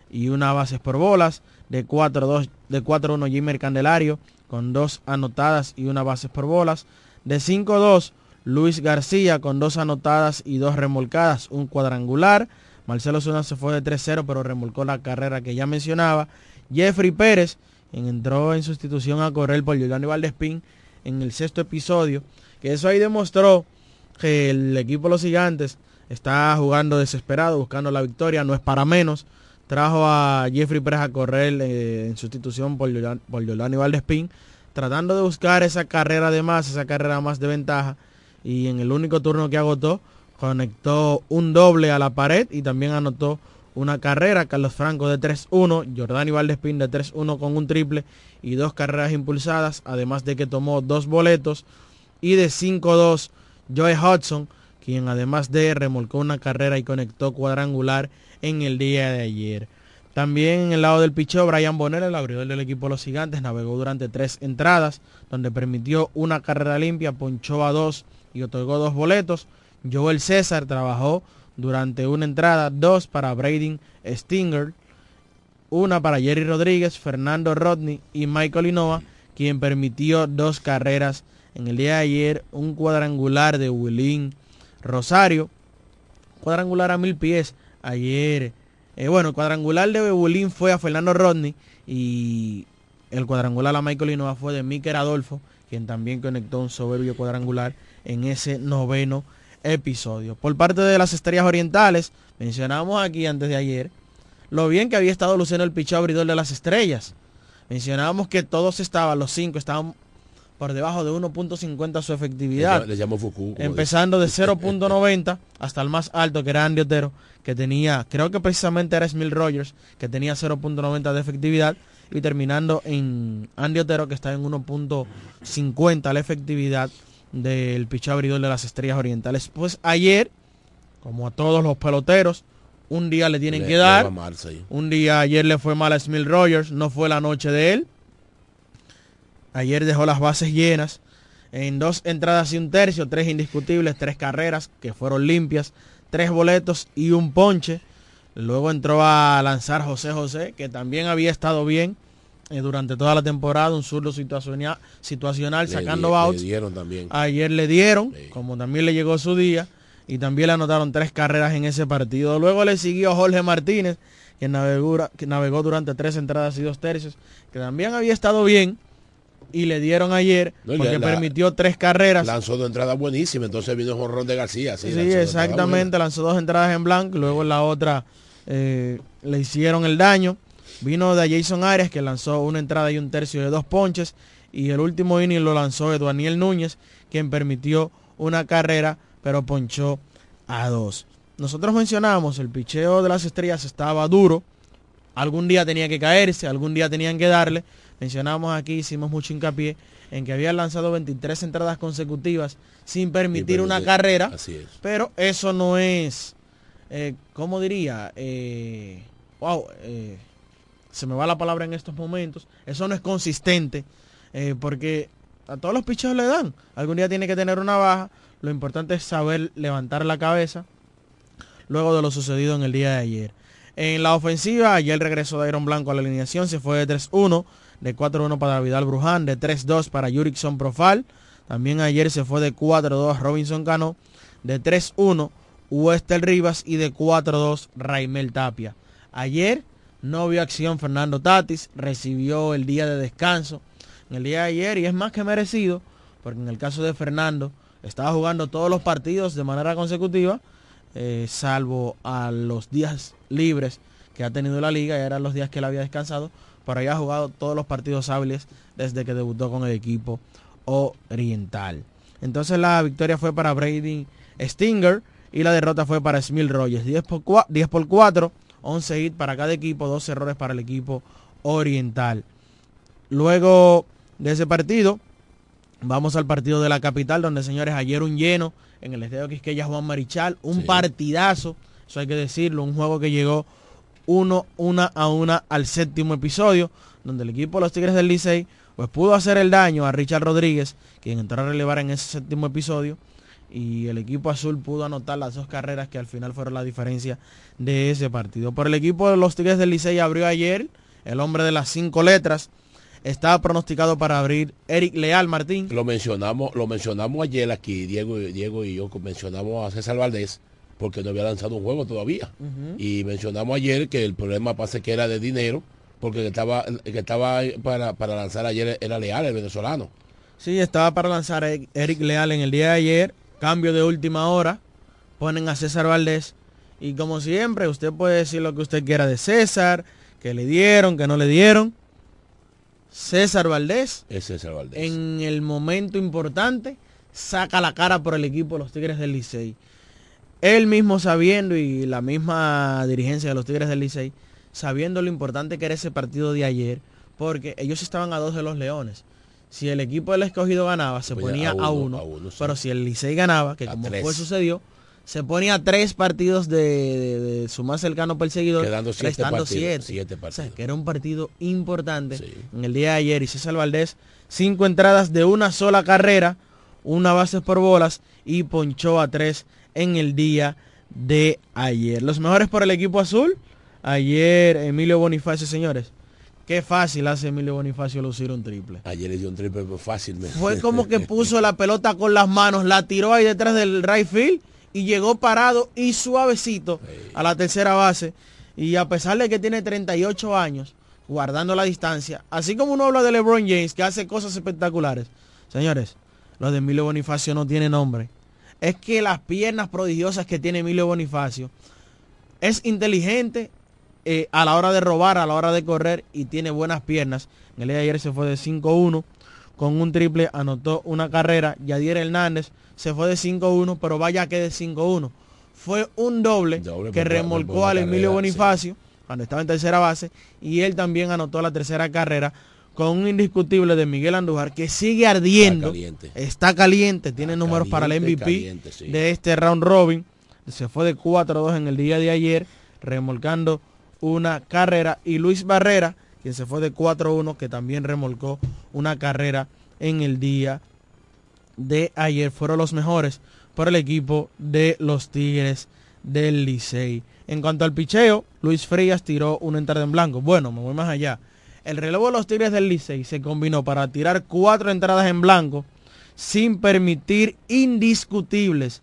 S1: y una bases por bolas, de 4-2, de 4-1 Jimmer Candelario con dos anotadas y una bases por bolas, de 5-2 Luis García con dos anotadas y dos remolcadas, un cuadrangular, Marcelo Zuna se fue de 3-0, pero remolcó la carrera que ya mencionaba. Jeffrey Pérez, entró en sustitución a correr por Giuliano Valdespín en el sexto episodio, que eso ahí demostró que el equipo de los gigantes está jugando desesperado, buscando la victoria, no es para menos. Trajo a Jeffrey Pérez a correr eh, en sustitución por Giuliano Valdespín, tratando de buscar esa carrera de más, esa carrera más de ventaja. Y en el único turno que agotó, conectó un doble a la pared y también anotó una carrera. Carlos Franco de 3-1, Jordani Valdespín de 3-1 con un triple y dos carreras impulsadas, además de que tomó dos boletos. Y de 5-2, Joe Hudson, quien además de remolcó una carrera y conectó cuadrangular en el día de ayer. También en el lado del picheo, Brian Bonner, el abridor del equipo los gigantes, navegó durante tres entradas, donde permitió una carrera limpia, ponchó a dos y otorgó dos boletos. Joel César trabajó durante una entrada, dos para Braden Stinger, una para Jerry Rodríguez, Fernando Rodney y Michael Inoa, quien permitió dos carreras en el día de ayer, un cuadrangular de Willín Rosario, cuadrangular a mil pies ayer. Eh, bueno, el cuadrangular de Willín fue a Fernando Rodney y el cuadrangular a Michael Inoa fue de Miker Adolfo, quien también conectó un soberbio cuadrangular en ese noveno episodio. Por parte de las estrellas orientales, mencionamos aquí antes de ayer lo bien que había estado luciendo el pichado abridor de las estrellas. Mencionábamos que todos estaban, los cinco estaban por debajo de 1.50 su efectividad.
S2: Le llamó Fuku.
S1: Empezando de 0.90 hasta el más alto que era Andy Otero, que tenía, creo que precisamente era Smil Rogers, que tenía 0.90 de efectividad, y terminando en Andy Otero, que está en 1.50 la efectividad del picheo abridor de las Estrellas Orientales. Pues ayer, como a todos los peloteros, un día le tienen
S2: Le-
S1: que dar.
S2: va mal, sí.
S1: Un día ayer le fue mal a Smil Rogers, no fue la noche de él. Ayer dejó las bases llenas. En dos entradas y un tercio, tres indiscutibles, tres carreras que fueron limpias, tres boletos y un ponche. Luego entró a lanzar José José, que también había estado bien eh, durante toda la temporada, un zurdo situacional, situacional
S2: Le
S1: sacando
S2: le
S1: outs.
S2: dieron también.
S1: Ayer le dieron, como también le llegó su día, y también le anotaron tres carreras en ese partido. Luego le siguió Jorge Martínez, que navegó, que navegó durante tres entradas y dos tercios, que también había estado bien, y le dieron ayer,
S2: No,
S1: porque
S2: la-
S1: permitió tres carreras.
S2: Lanzó dos entradas buenísimas, entonces vino Jorrón de García. Sí, lanzó
S1: exactamente, lanzó dos entradas en blanco, luego en la otra eh, le hicieron el daño. Vino de Jason Arias, que lanzó una entrada y un tercio de dos ponches, y el último inning lo lanzó Eduaniel Núñez, quien permitió una carrera, pero ponchó a dos. Nosotros mencionamos, el picheo de las estrellas estaba duro, algún día tenía que caerse, algún día tenían que darle. Mencionamos aquí, hicimos mucho hincapié en que habían lanzado 23 entradas consecutivas sin permitir una carrera.
S2: Así es.
S1: Pero eso no es, eh, ¿cómo diría? Eh, wow, eh, se me va la palabra en estos momentos. Eso no es consistente, eh, porque a todos los picheos le dan. Algún día tiene que tener una baja. Lo importante es saber levantar la cabeza luego de lo sucedido en el día de ayer. En la ofensiva, ayer regresó Dairon Blanco a la alineación, se fue de 3-1, de 4-1 para Vidal Bruján, de 3-2 para Yurickson Profal. También ayer se fue de 4-2 Robinson Cano, de 3-1 Wester Rivas y de 4-2 Raimel Tapia. Ayer no vio acción Fernando Tatis, recibió el día de descanso en el día de ayer y es más que merecido, porque en el caso de Fernando estaba jugando todos los partidos de manera consecutiva, eh, salvo a los días libres que ha tenido la liga, y eran los días que él había descansado, pero había jugado todos los partidos hábiles desde que debutó con el equipo oriental. Entonces la victoria fue para Brady Stinger y la derrota fue para Smil Rogers. 10 por, 4, 10 por 4, 11 hits para cada equipo, 12 errores para el equipo oriental. Luego de ese partido, vamos al partido de la capital, donde señores, ayer un lleno en el Estadio Quisqueya Juan Marichal, un partidazo, eso hay que decirlo, un juego que llegó uno, una a una al séptimo episodio, donde el equipo de los Tigres del Licey pues pudo hacer el daño a Richard Rodríguez, quien entró a relevar en ese séptimo episodio, y el equipo azul pudo anotar las dos carreras que al final fueron la diferencia de ese partido. Por el equipo de los Tigres del Licey abrió ayer el hombre de las cinco letras, estaba pronosticado para abrir Eric Leal Martín.
S2: Lo mencionamos, lo mencionamos ayer aquí, Diego, Diego y yo mencionamos a César Valdés porque no había lanzado un juego todavía. Y mencionamos ayer que el problema parece que era de dinero, porque el que estaba, el que estaba para, para lanzar ayer era Leal, el venezolano.
S1: Sí, estaba para lanzar Eric Leal en el día de ayer. Cambio de última hora. Ponen a César Valdés. Y como siempre, usted puede decir lo que usted quiera de César, que le dieron, que no le dieron. César Valdés,
S2: Es César Valdés.
S1: en el momento importante, saca la cara por el equipo de los Tigres del Licey. Él mismo sabiendo y la misma dirigencia de los Tigres del Licey, sabiendo lo importante que era ese partido de ayer, porque ellos estaban a dos de los Leones. Si el equipo del escogido ganaba, se
S2: Ponía
S1: ponía
S2: a
S1: a
S2: uno,
S1: uno,
S2: a uno, sí.
S1: pero si el Licey ganaba, que
S2: A
S1: como
S2: tres.
S1: fue sucedió, se ponía a tres partidos de, de- de su más cercano perseguidor,
S2: Quedando siete
S1: restando
S2: partidos,
S1: siete.
S2: siete
S1: O sea,
S2: partidos.
S1: que era un partido importante en el día de ayer. Y César Valdés, cinco entradas de una sola carrera, una base por bolas y ponchó a tres en el día de ayer. Los mejores por el equipo azul. Ayer Emilio Bonifacio, señores. Qué fácil hace Emilio Bonifacio lucir un triple.
S2: Ayer le dio un triple fácil.
S1: Fue como que puso la pelota con las manos, la tiró ahí detrás del right field y llegó parado y suavecito a la tercera base. Y a pesar de que tiene 38 años, guardando la distancia, así como uno habla de LeBron James, que hace cosas espectaculares. Señores, lo de Emilio Bonifacio no tiene nombre. Es que las piernas prodigiosas que tiene Emilio Bonifacio es inteligente eh, a la hora de robar, a la hora de correr y tiene buenas piernas. En el día de ayer se fue de 5-1 con un triple, anotó una carrera. Yadier Hernández se fue de 5-1, pero vaya que de 5-1. Fue un doble,
S2: Doble
S1: que remolcó al Emilio Bonifacio cuando estaba en tercera base y él también anotó la tercera carrera con un indiscutible de Miguel Andújar que sigue ardiendo,
S2: caliente.
S1: está caliente, tiene números para el MVP
S2: caliente, sí.
S1: de este round robin. Se fue de 4-2 en el día de ayer, remolcando una carrera. Y Luis Barrera, quien se fue de 4-1, que también remolcó una carrera en el día de ayer. Fueron los mejores por el equipo de los Tigres del Licey. En cuanto al picheo, Luis Frías tiró una entrada en blanco. Bueno, me voy más allá. El relevo de los Tigres del Licey se combinó para tirar cuatro entradas en blanco sin permitir indiscutibles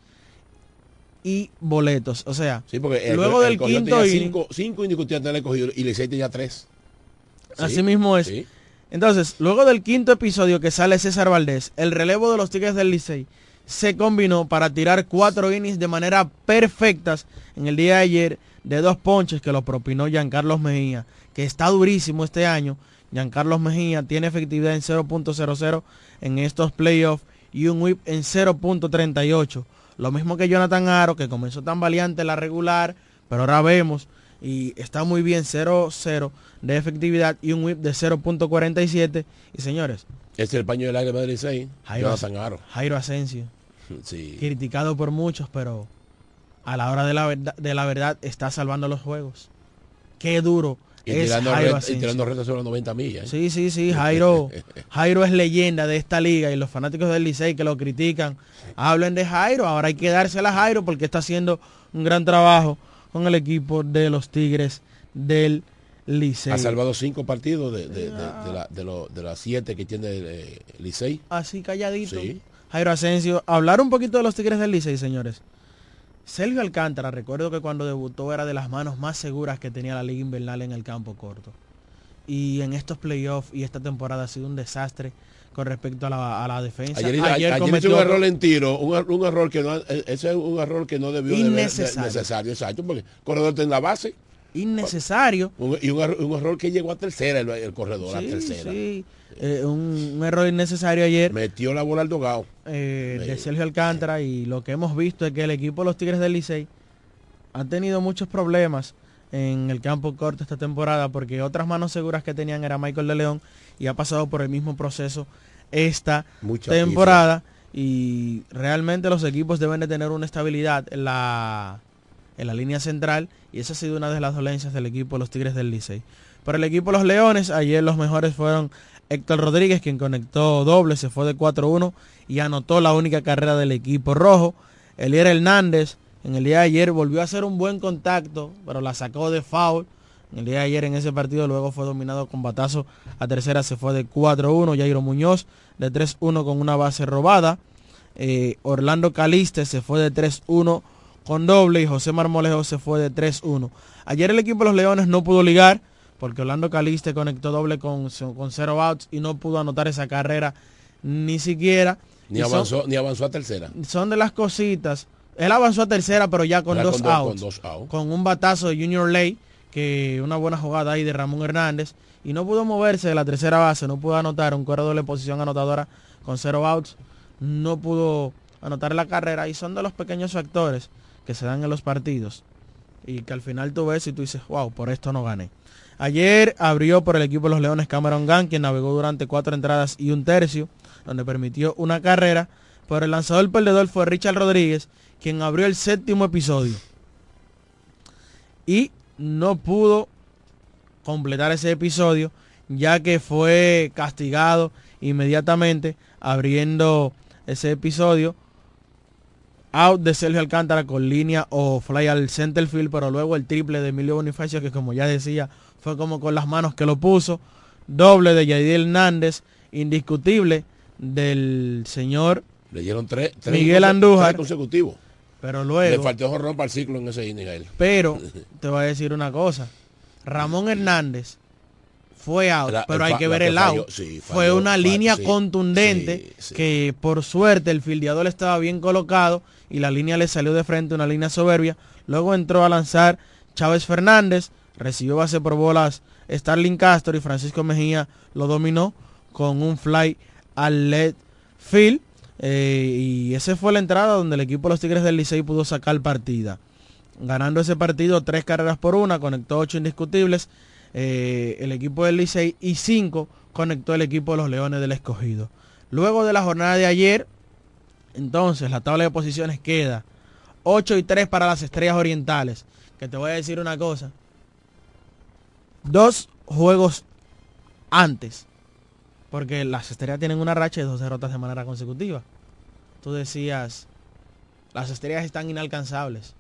S1: y boletos. O sea,
S2: Sí, porque el-
S1: luego
S2: el
S1: del quinto
S2: tenía cinco, cinco cogido y Licey tenía tres. Sí,
S1: así mismo es.
S2: sí.
S1: Entonces, luego del quinto episodio que sale César Valdés, el relevo de los Tigres del Licey se combinó para tirar cuatro innings de manera perfectas en el día de ayer de dos ponches que lo propinó Giancarlos Mejía, que está durísimo este año. Giancarlos Mejía tiene efectividad en 0.00 en estos playoffs y un whip en 0.38. Lo mismo que Jonathan Aro, que comenzó tan valiente en la regular, pero ahora vemos y está muy bien 0-0 de efectividad y un whip de 0.47. Y señores,
S2: Este es el paño del aire de Licey.
S1: Jairo,
S2: Jonathan Aro.
S1: Jairo Asensio,
S2: Sí.
S1: criticado por muchos, pero a la hora de la verdad, de la verdad está salvando los juegos. Qué duro
S2: Y
S1: es
S2: tirando,
S1: Jairo
S2: ret- y tirando sobre los 90 millas. ¿eh?
S1: Sí, sí, sí, Jairo, Jairo es leyenda de esta liga y los fanáticos del Licey que lo critican, hablen de Jairo, ahora hay que dársela a Jairo porque está haciendo un gran trabajo con el equipo de los Tigres del Licey.
S2: Ha salvado cinco partidos de, de, de- de la- de lo- de las siete que tiene eh, Licey.
S1: Así calladito.
S2: Sí.
S1: Jairo Asensio, hablar un poquito de los Tigres del Licey, señores. Sergio Alcántara, recuerdo que cuando debutó era de las manos más seguras que tenía la liga invernal en el campo corto. Y en estos playoffs y esta temporada ha sido un desastre con respecto a la, a la defensa.
S2: Ayer, ayer hizo
S1: cometió
S2: un error en tiro, un, er- un error que no, eh, ese es un error que no debió de
S1: Innecesario.
S2: necesario, exacto, porque el corredor está en la base
S1: innecesario.
S2: un- y un, error- un error que llegó a tercera el, el corredor, a tercera.
S1: sí. Eh, un, un error innecesario ayer
S2: Metió la bola al dogado.
S1: eh, de. Sergio Alcántara y lo que hemos visto es que el equipo de los Tigres del Licey ha tenido muchos problemas en el campo corto esta temporada porque otras manos seguras que tenían era Michael de León y ha pasado por el mismo proceso esta
S2: Mucha
S1: temporada y realmente los equipos deben de tener una estabilidad en la en la línea central y esa ha sido una de las dolencias del equipo de los Tigres del Licey. Para el equipo de los Leones, ayer los mejores fueron Héctor Rodríguez, quien conectó doble, se fue de 4-1 y anotó la única carrera del equipo rojo. Elier Hernández, en el día de ayer volvió a hacer un buen contacto, pero la sacó de foul. En el día de ayer en ese partido luego fue dominado con batazo a tercera, se fue de 4-1. Jairo Muñoz de 3-1 con una base robada. Eh, Orlando Caliste se fue de 3-1 con doble y José Marmolejo se fue de 3-1. Ayer el equipo de los Leones no pudo ligar porque Orlando Caliste conectó doble con, con cero outs y no pudo anotar esa carrera ni siquiera.
S2: Ni
S1: Y son-
S2: avanzó, ni avanzó a tercera.
S1: son de las cositas. Él avanzó a tercera, pero ya con
S2: Ya
S1: dos
S2: con dos-
S1: outs.
S2: con dos outs.
S1: Con un batazo de Junior Ley, que una buena jugada ahí de Ramón Hernández. Y no pudo moverse de la tercera base, no pudo anotar un corredor de posición anotadora con cero outs. No pudo anotar la carrera. Y son de los pequeños factores que se dan en los partidos. Y que al final tú ves y tú dices, wow, por esto no gané. Ayer abrió por el equipo de los Leones Cameron Gunn, quien navegó durante cuatro entradas y un tercio, donde permitió una carrera. Pero el lanzador perdedor fue Richard Rodríguez, quien abrió el séptimo episodio. Y no pudo completar ese episodio, ya que fue castigado inmediatamente abriendo ese episodio. Out de Sergio Alcántara con línea o fly al center field, pero luego el triple de Emilio Bonifacio, que como ya decía, fue como con las manos que lo puso. Doble de Yadiel Hernández, indiscutible del señor
S2: Le dieron tres, tres
S1: Miguel Andújar. Pero
S2: Le
S1: luego,
S2: faltó jorrón para el ciclo en ese inning a él.
S1: pero te voy a decir una cosa. Ramón Hernández fue out,
S2: La-
S1: pero hay que ver el
S2: falló,
S1: out.
S2: sí,
S1: fue una
S2: falló,
S1: línea
S2: sí,
S1: contundente
S2: sí.
S1: que por suerte el fildeador estaba bien colocado y la línea le salió de frente, una línea soberbia. Luego entró a lanzar Chávez Fernández, recibió base por bolas Starling Castro y Francisco Mejía lo dominó con un fly al LED Field. eh, y esa fue la entrada donde el equipo de los Tigres del Licey pudo sacar partida. Ganando ese partido tres carreras por una, conectó ocho indiscutibles eh, el equipo del Licey y cinco conectó el equipo de los Leones del Escogido. Luego de la jornada de ayer, entonces la tabla de posiciones queda 8 y 3 para las Estrellas Orientales. Que te voy a decir una cosa. Dos juegos antes. Porque las Estrellas tienen una racha de dos derrotas de manera consecutiva. Tú decías, las Estrellas están inalcanzables.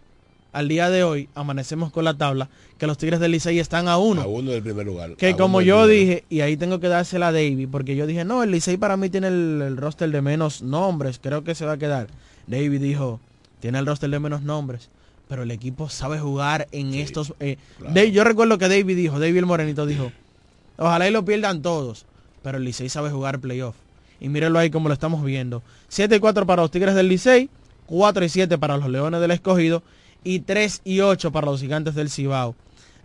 S1: Al día de hoy amanecemos con la tabla que los Tigres del Licey están a uno.
S2: A uno del primer lugar.
S1: Que como yo dije, y ahí tengo que dársela a Davey, porque yo dije, no, el Licey para mí tiene el, el roster de menos nombres, creo que se va a quedar. Davey dijo, tiene el roster de menos nombres, pero el equipo sabe jugar en estos... eh, Dave- yo recuerdo que David dijo, David el Morenito dijo, ojalá y lo pierdan todos, pero el Licey sabe jugar playoff. Y mírenlo ahí como lo estamos viendo. 7 y 4 para los Tigres del Licey, 4 y 7 para los Leones del Escogido y 3 y 8 para los Gigantes del Cibao.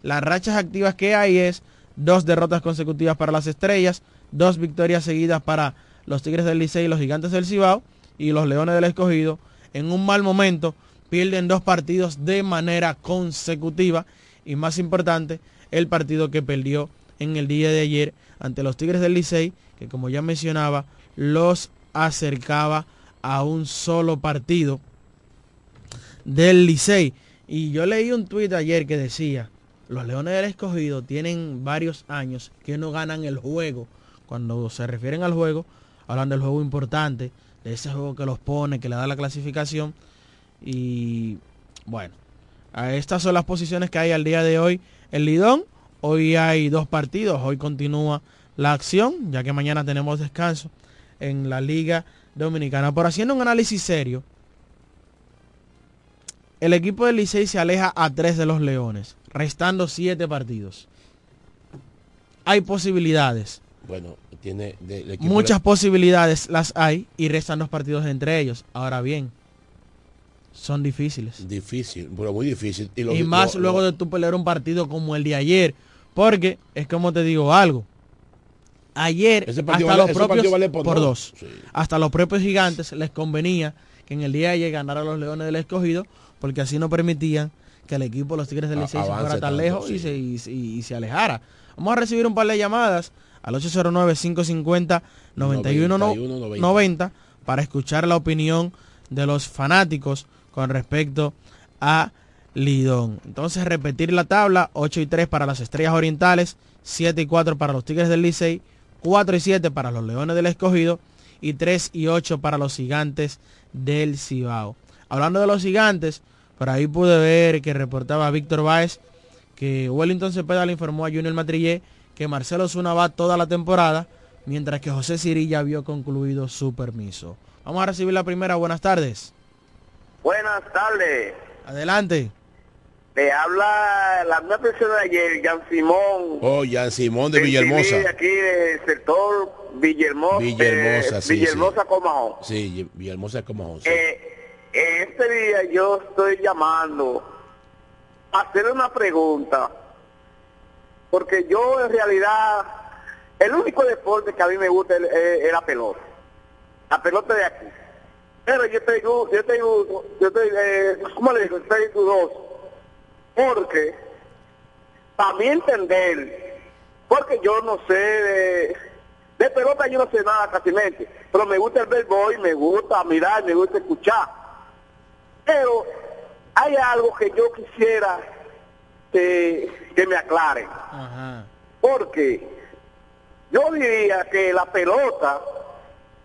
S1: Las rachas activas que hay es dos derrotas consecutivas para las Estrellas, dos victorias seguidas para los Tigres del Licey y los Gigantes del Cibao y los Leones del Escogido. En un mal momento pierden dos partidos de manera consecutiva y más importante, el partido que perdió en el día de ayer ante los Tigres del Licey, que como ya mencionaba, los acercaba a un solo partido del Licey. Y yo leí un tuit ayer que decía, los Leones del Escogido tienen varios años que no ganan el juego. Cuando se refieren al juego, hablan del juego importante, de ese juego que los pone, que le da la clasificación. Y bueno, a estas son las posiciones que hay al día de hoy. El Lidón, hoy hay dos partidos, hoy continúa la acción, ya que mañana tenemos descanso en la Liga Dominicana. Por haciendo un análisis serio, el equipo del Licey se aleja a tres de los Leones, restando siete partidos. Hay posibilidades,
S2: Bueno, tiene de- equipo
S1: muchas posibilidades las hay y restan dos partidos entre ellos. Ahora bien, son difíciles.
S2: difícil, pero muy difícil. lo-
S1: y más
S2: lo-
S1: luego
S2: lo-
S1: de tu pelear un partido como el de ayer. Porque es como te digo algo. Ayer hasta
S2: vale-
S1: los propios
S2: vale por
S1: por
S2: dos.
S1: dos. Hasta los propios gigantes les convenía que en el día de ayer ganara los Leones del Escogido porque así no permitían que el equipo de los Tigres del Licey se fuera tan
S2: tanto,
S1: lejos y, se, y, se- y se alejara. Vamos a recibir un par de llamadas al 809-550-9190 para escuchar la opinión de los fanáticos con respecto a Lidón. Entonces repetir la tabla, 8 y 3 para las Estrellas Orientales, 7 y 4 para los Tigres del Licey, 4 y 7 para los Leones del Escogido y 3 y 8 para los Gigantes del Cibao. Hablando de los Gigantes, por ahí pude ver que reportaba Víctor Báez que Wellington Cepeda le informó a Junior Matrillé que Marcelo Zuna va toda la temporada, mientras que José Cirilla vio concluido su permiso. Vamos a recibir la primera. Buenas tardes.
S12: Buenas tardes.
S1: Adelante.
S12: Le habla la misma persona de ayer, Jan Simón.
S2: Oh, Jan Simón de Villahermosa.
S12: De aquí del sector Villahermosa.
S2: Villahermosa,
S12: eh,
S2: sí,
S12: Villahermosa, Comajón.
S2: Sí, Villahermosa.
S12: Eh, este día yo estoy llamando a hacerle una pregunta. Porque yo en realidad, el único deporte que a mí me gusta es, la pelota. La pelota de aquí. Pero yo tengo, yo tengo, yo tengo, eh, ¿cómo le digo? Estoy dudoso. Porque, para mí entender, porque yo no sé de, de pelota, yo no sé nada casi pero me gusta el béisbol, me gusta mirar, me gusta escuchar. Pero hay algo que yo quisiera que, que me aclaren. Porque yo diría que la pelota,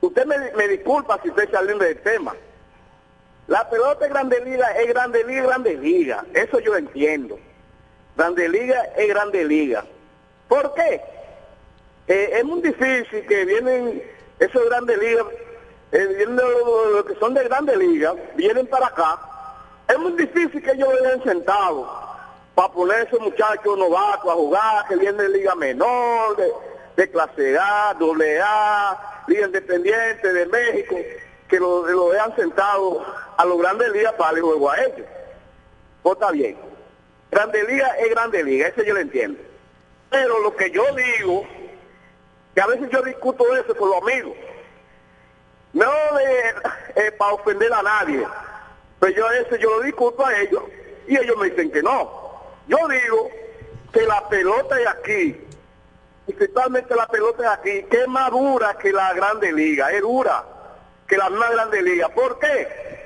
S12: usted me, me disculpa si estoy saliendo del tema, la pelota es grande liga, es grande liga, grande liga, eso yo entiendo. Grande liga es grande liga. ¿Por qué? Eh, es muy difícil que vienen esos grandes ligas, eh, vienen los, los que son de grande liga, vienen para acá. Es muy difícil que ellos vengan sentados para poner esos muchachos novatos a jugar, que vienen de liga menor, de, de clase A, doble A, liga independiente de México, que lo, lo vean sentados a los grandes ligas para darle juego a ellos. Pues está bien. Grande liga es grande liga, eso yo lo entiendo. Pero lo que yo digo, que a veces yo discuto eso con los amigos, no de, eh, para ofender a nadie. Pero yo eso yo lo discuto a ellos y ellos me dicen que no. Yo digo que la pelota de aquí, principalmente la pelota de aquí, que es más dura que la grande liga, es dura que la más grande liga. ¿Por qué?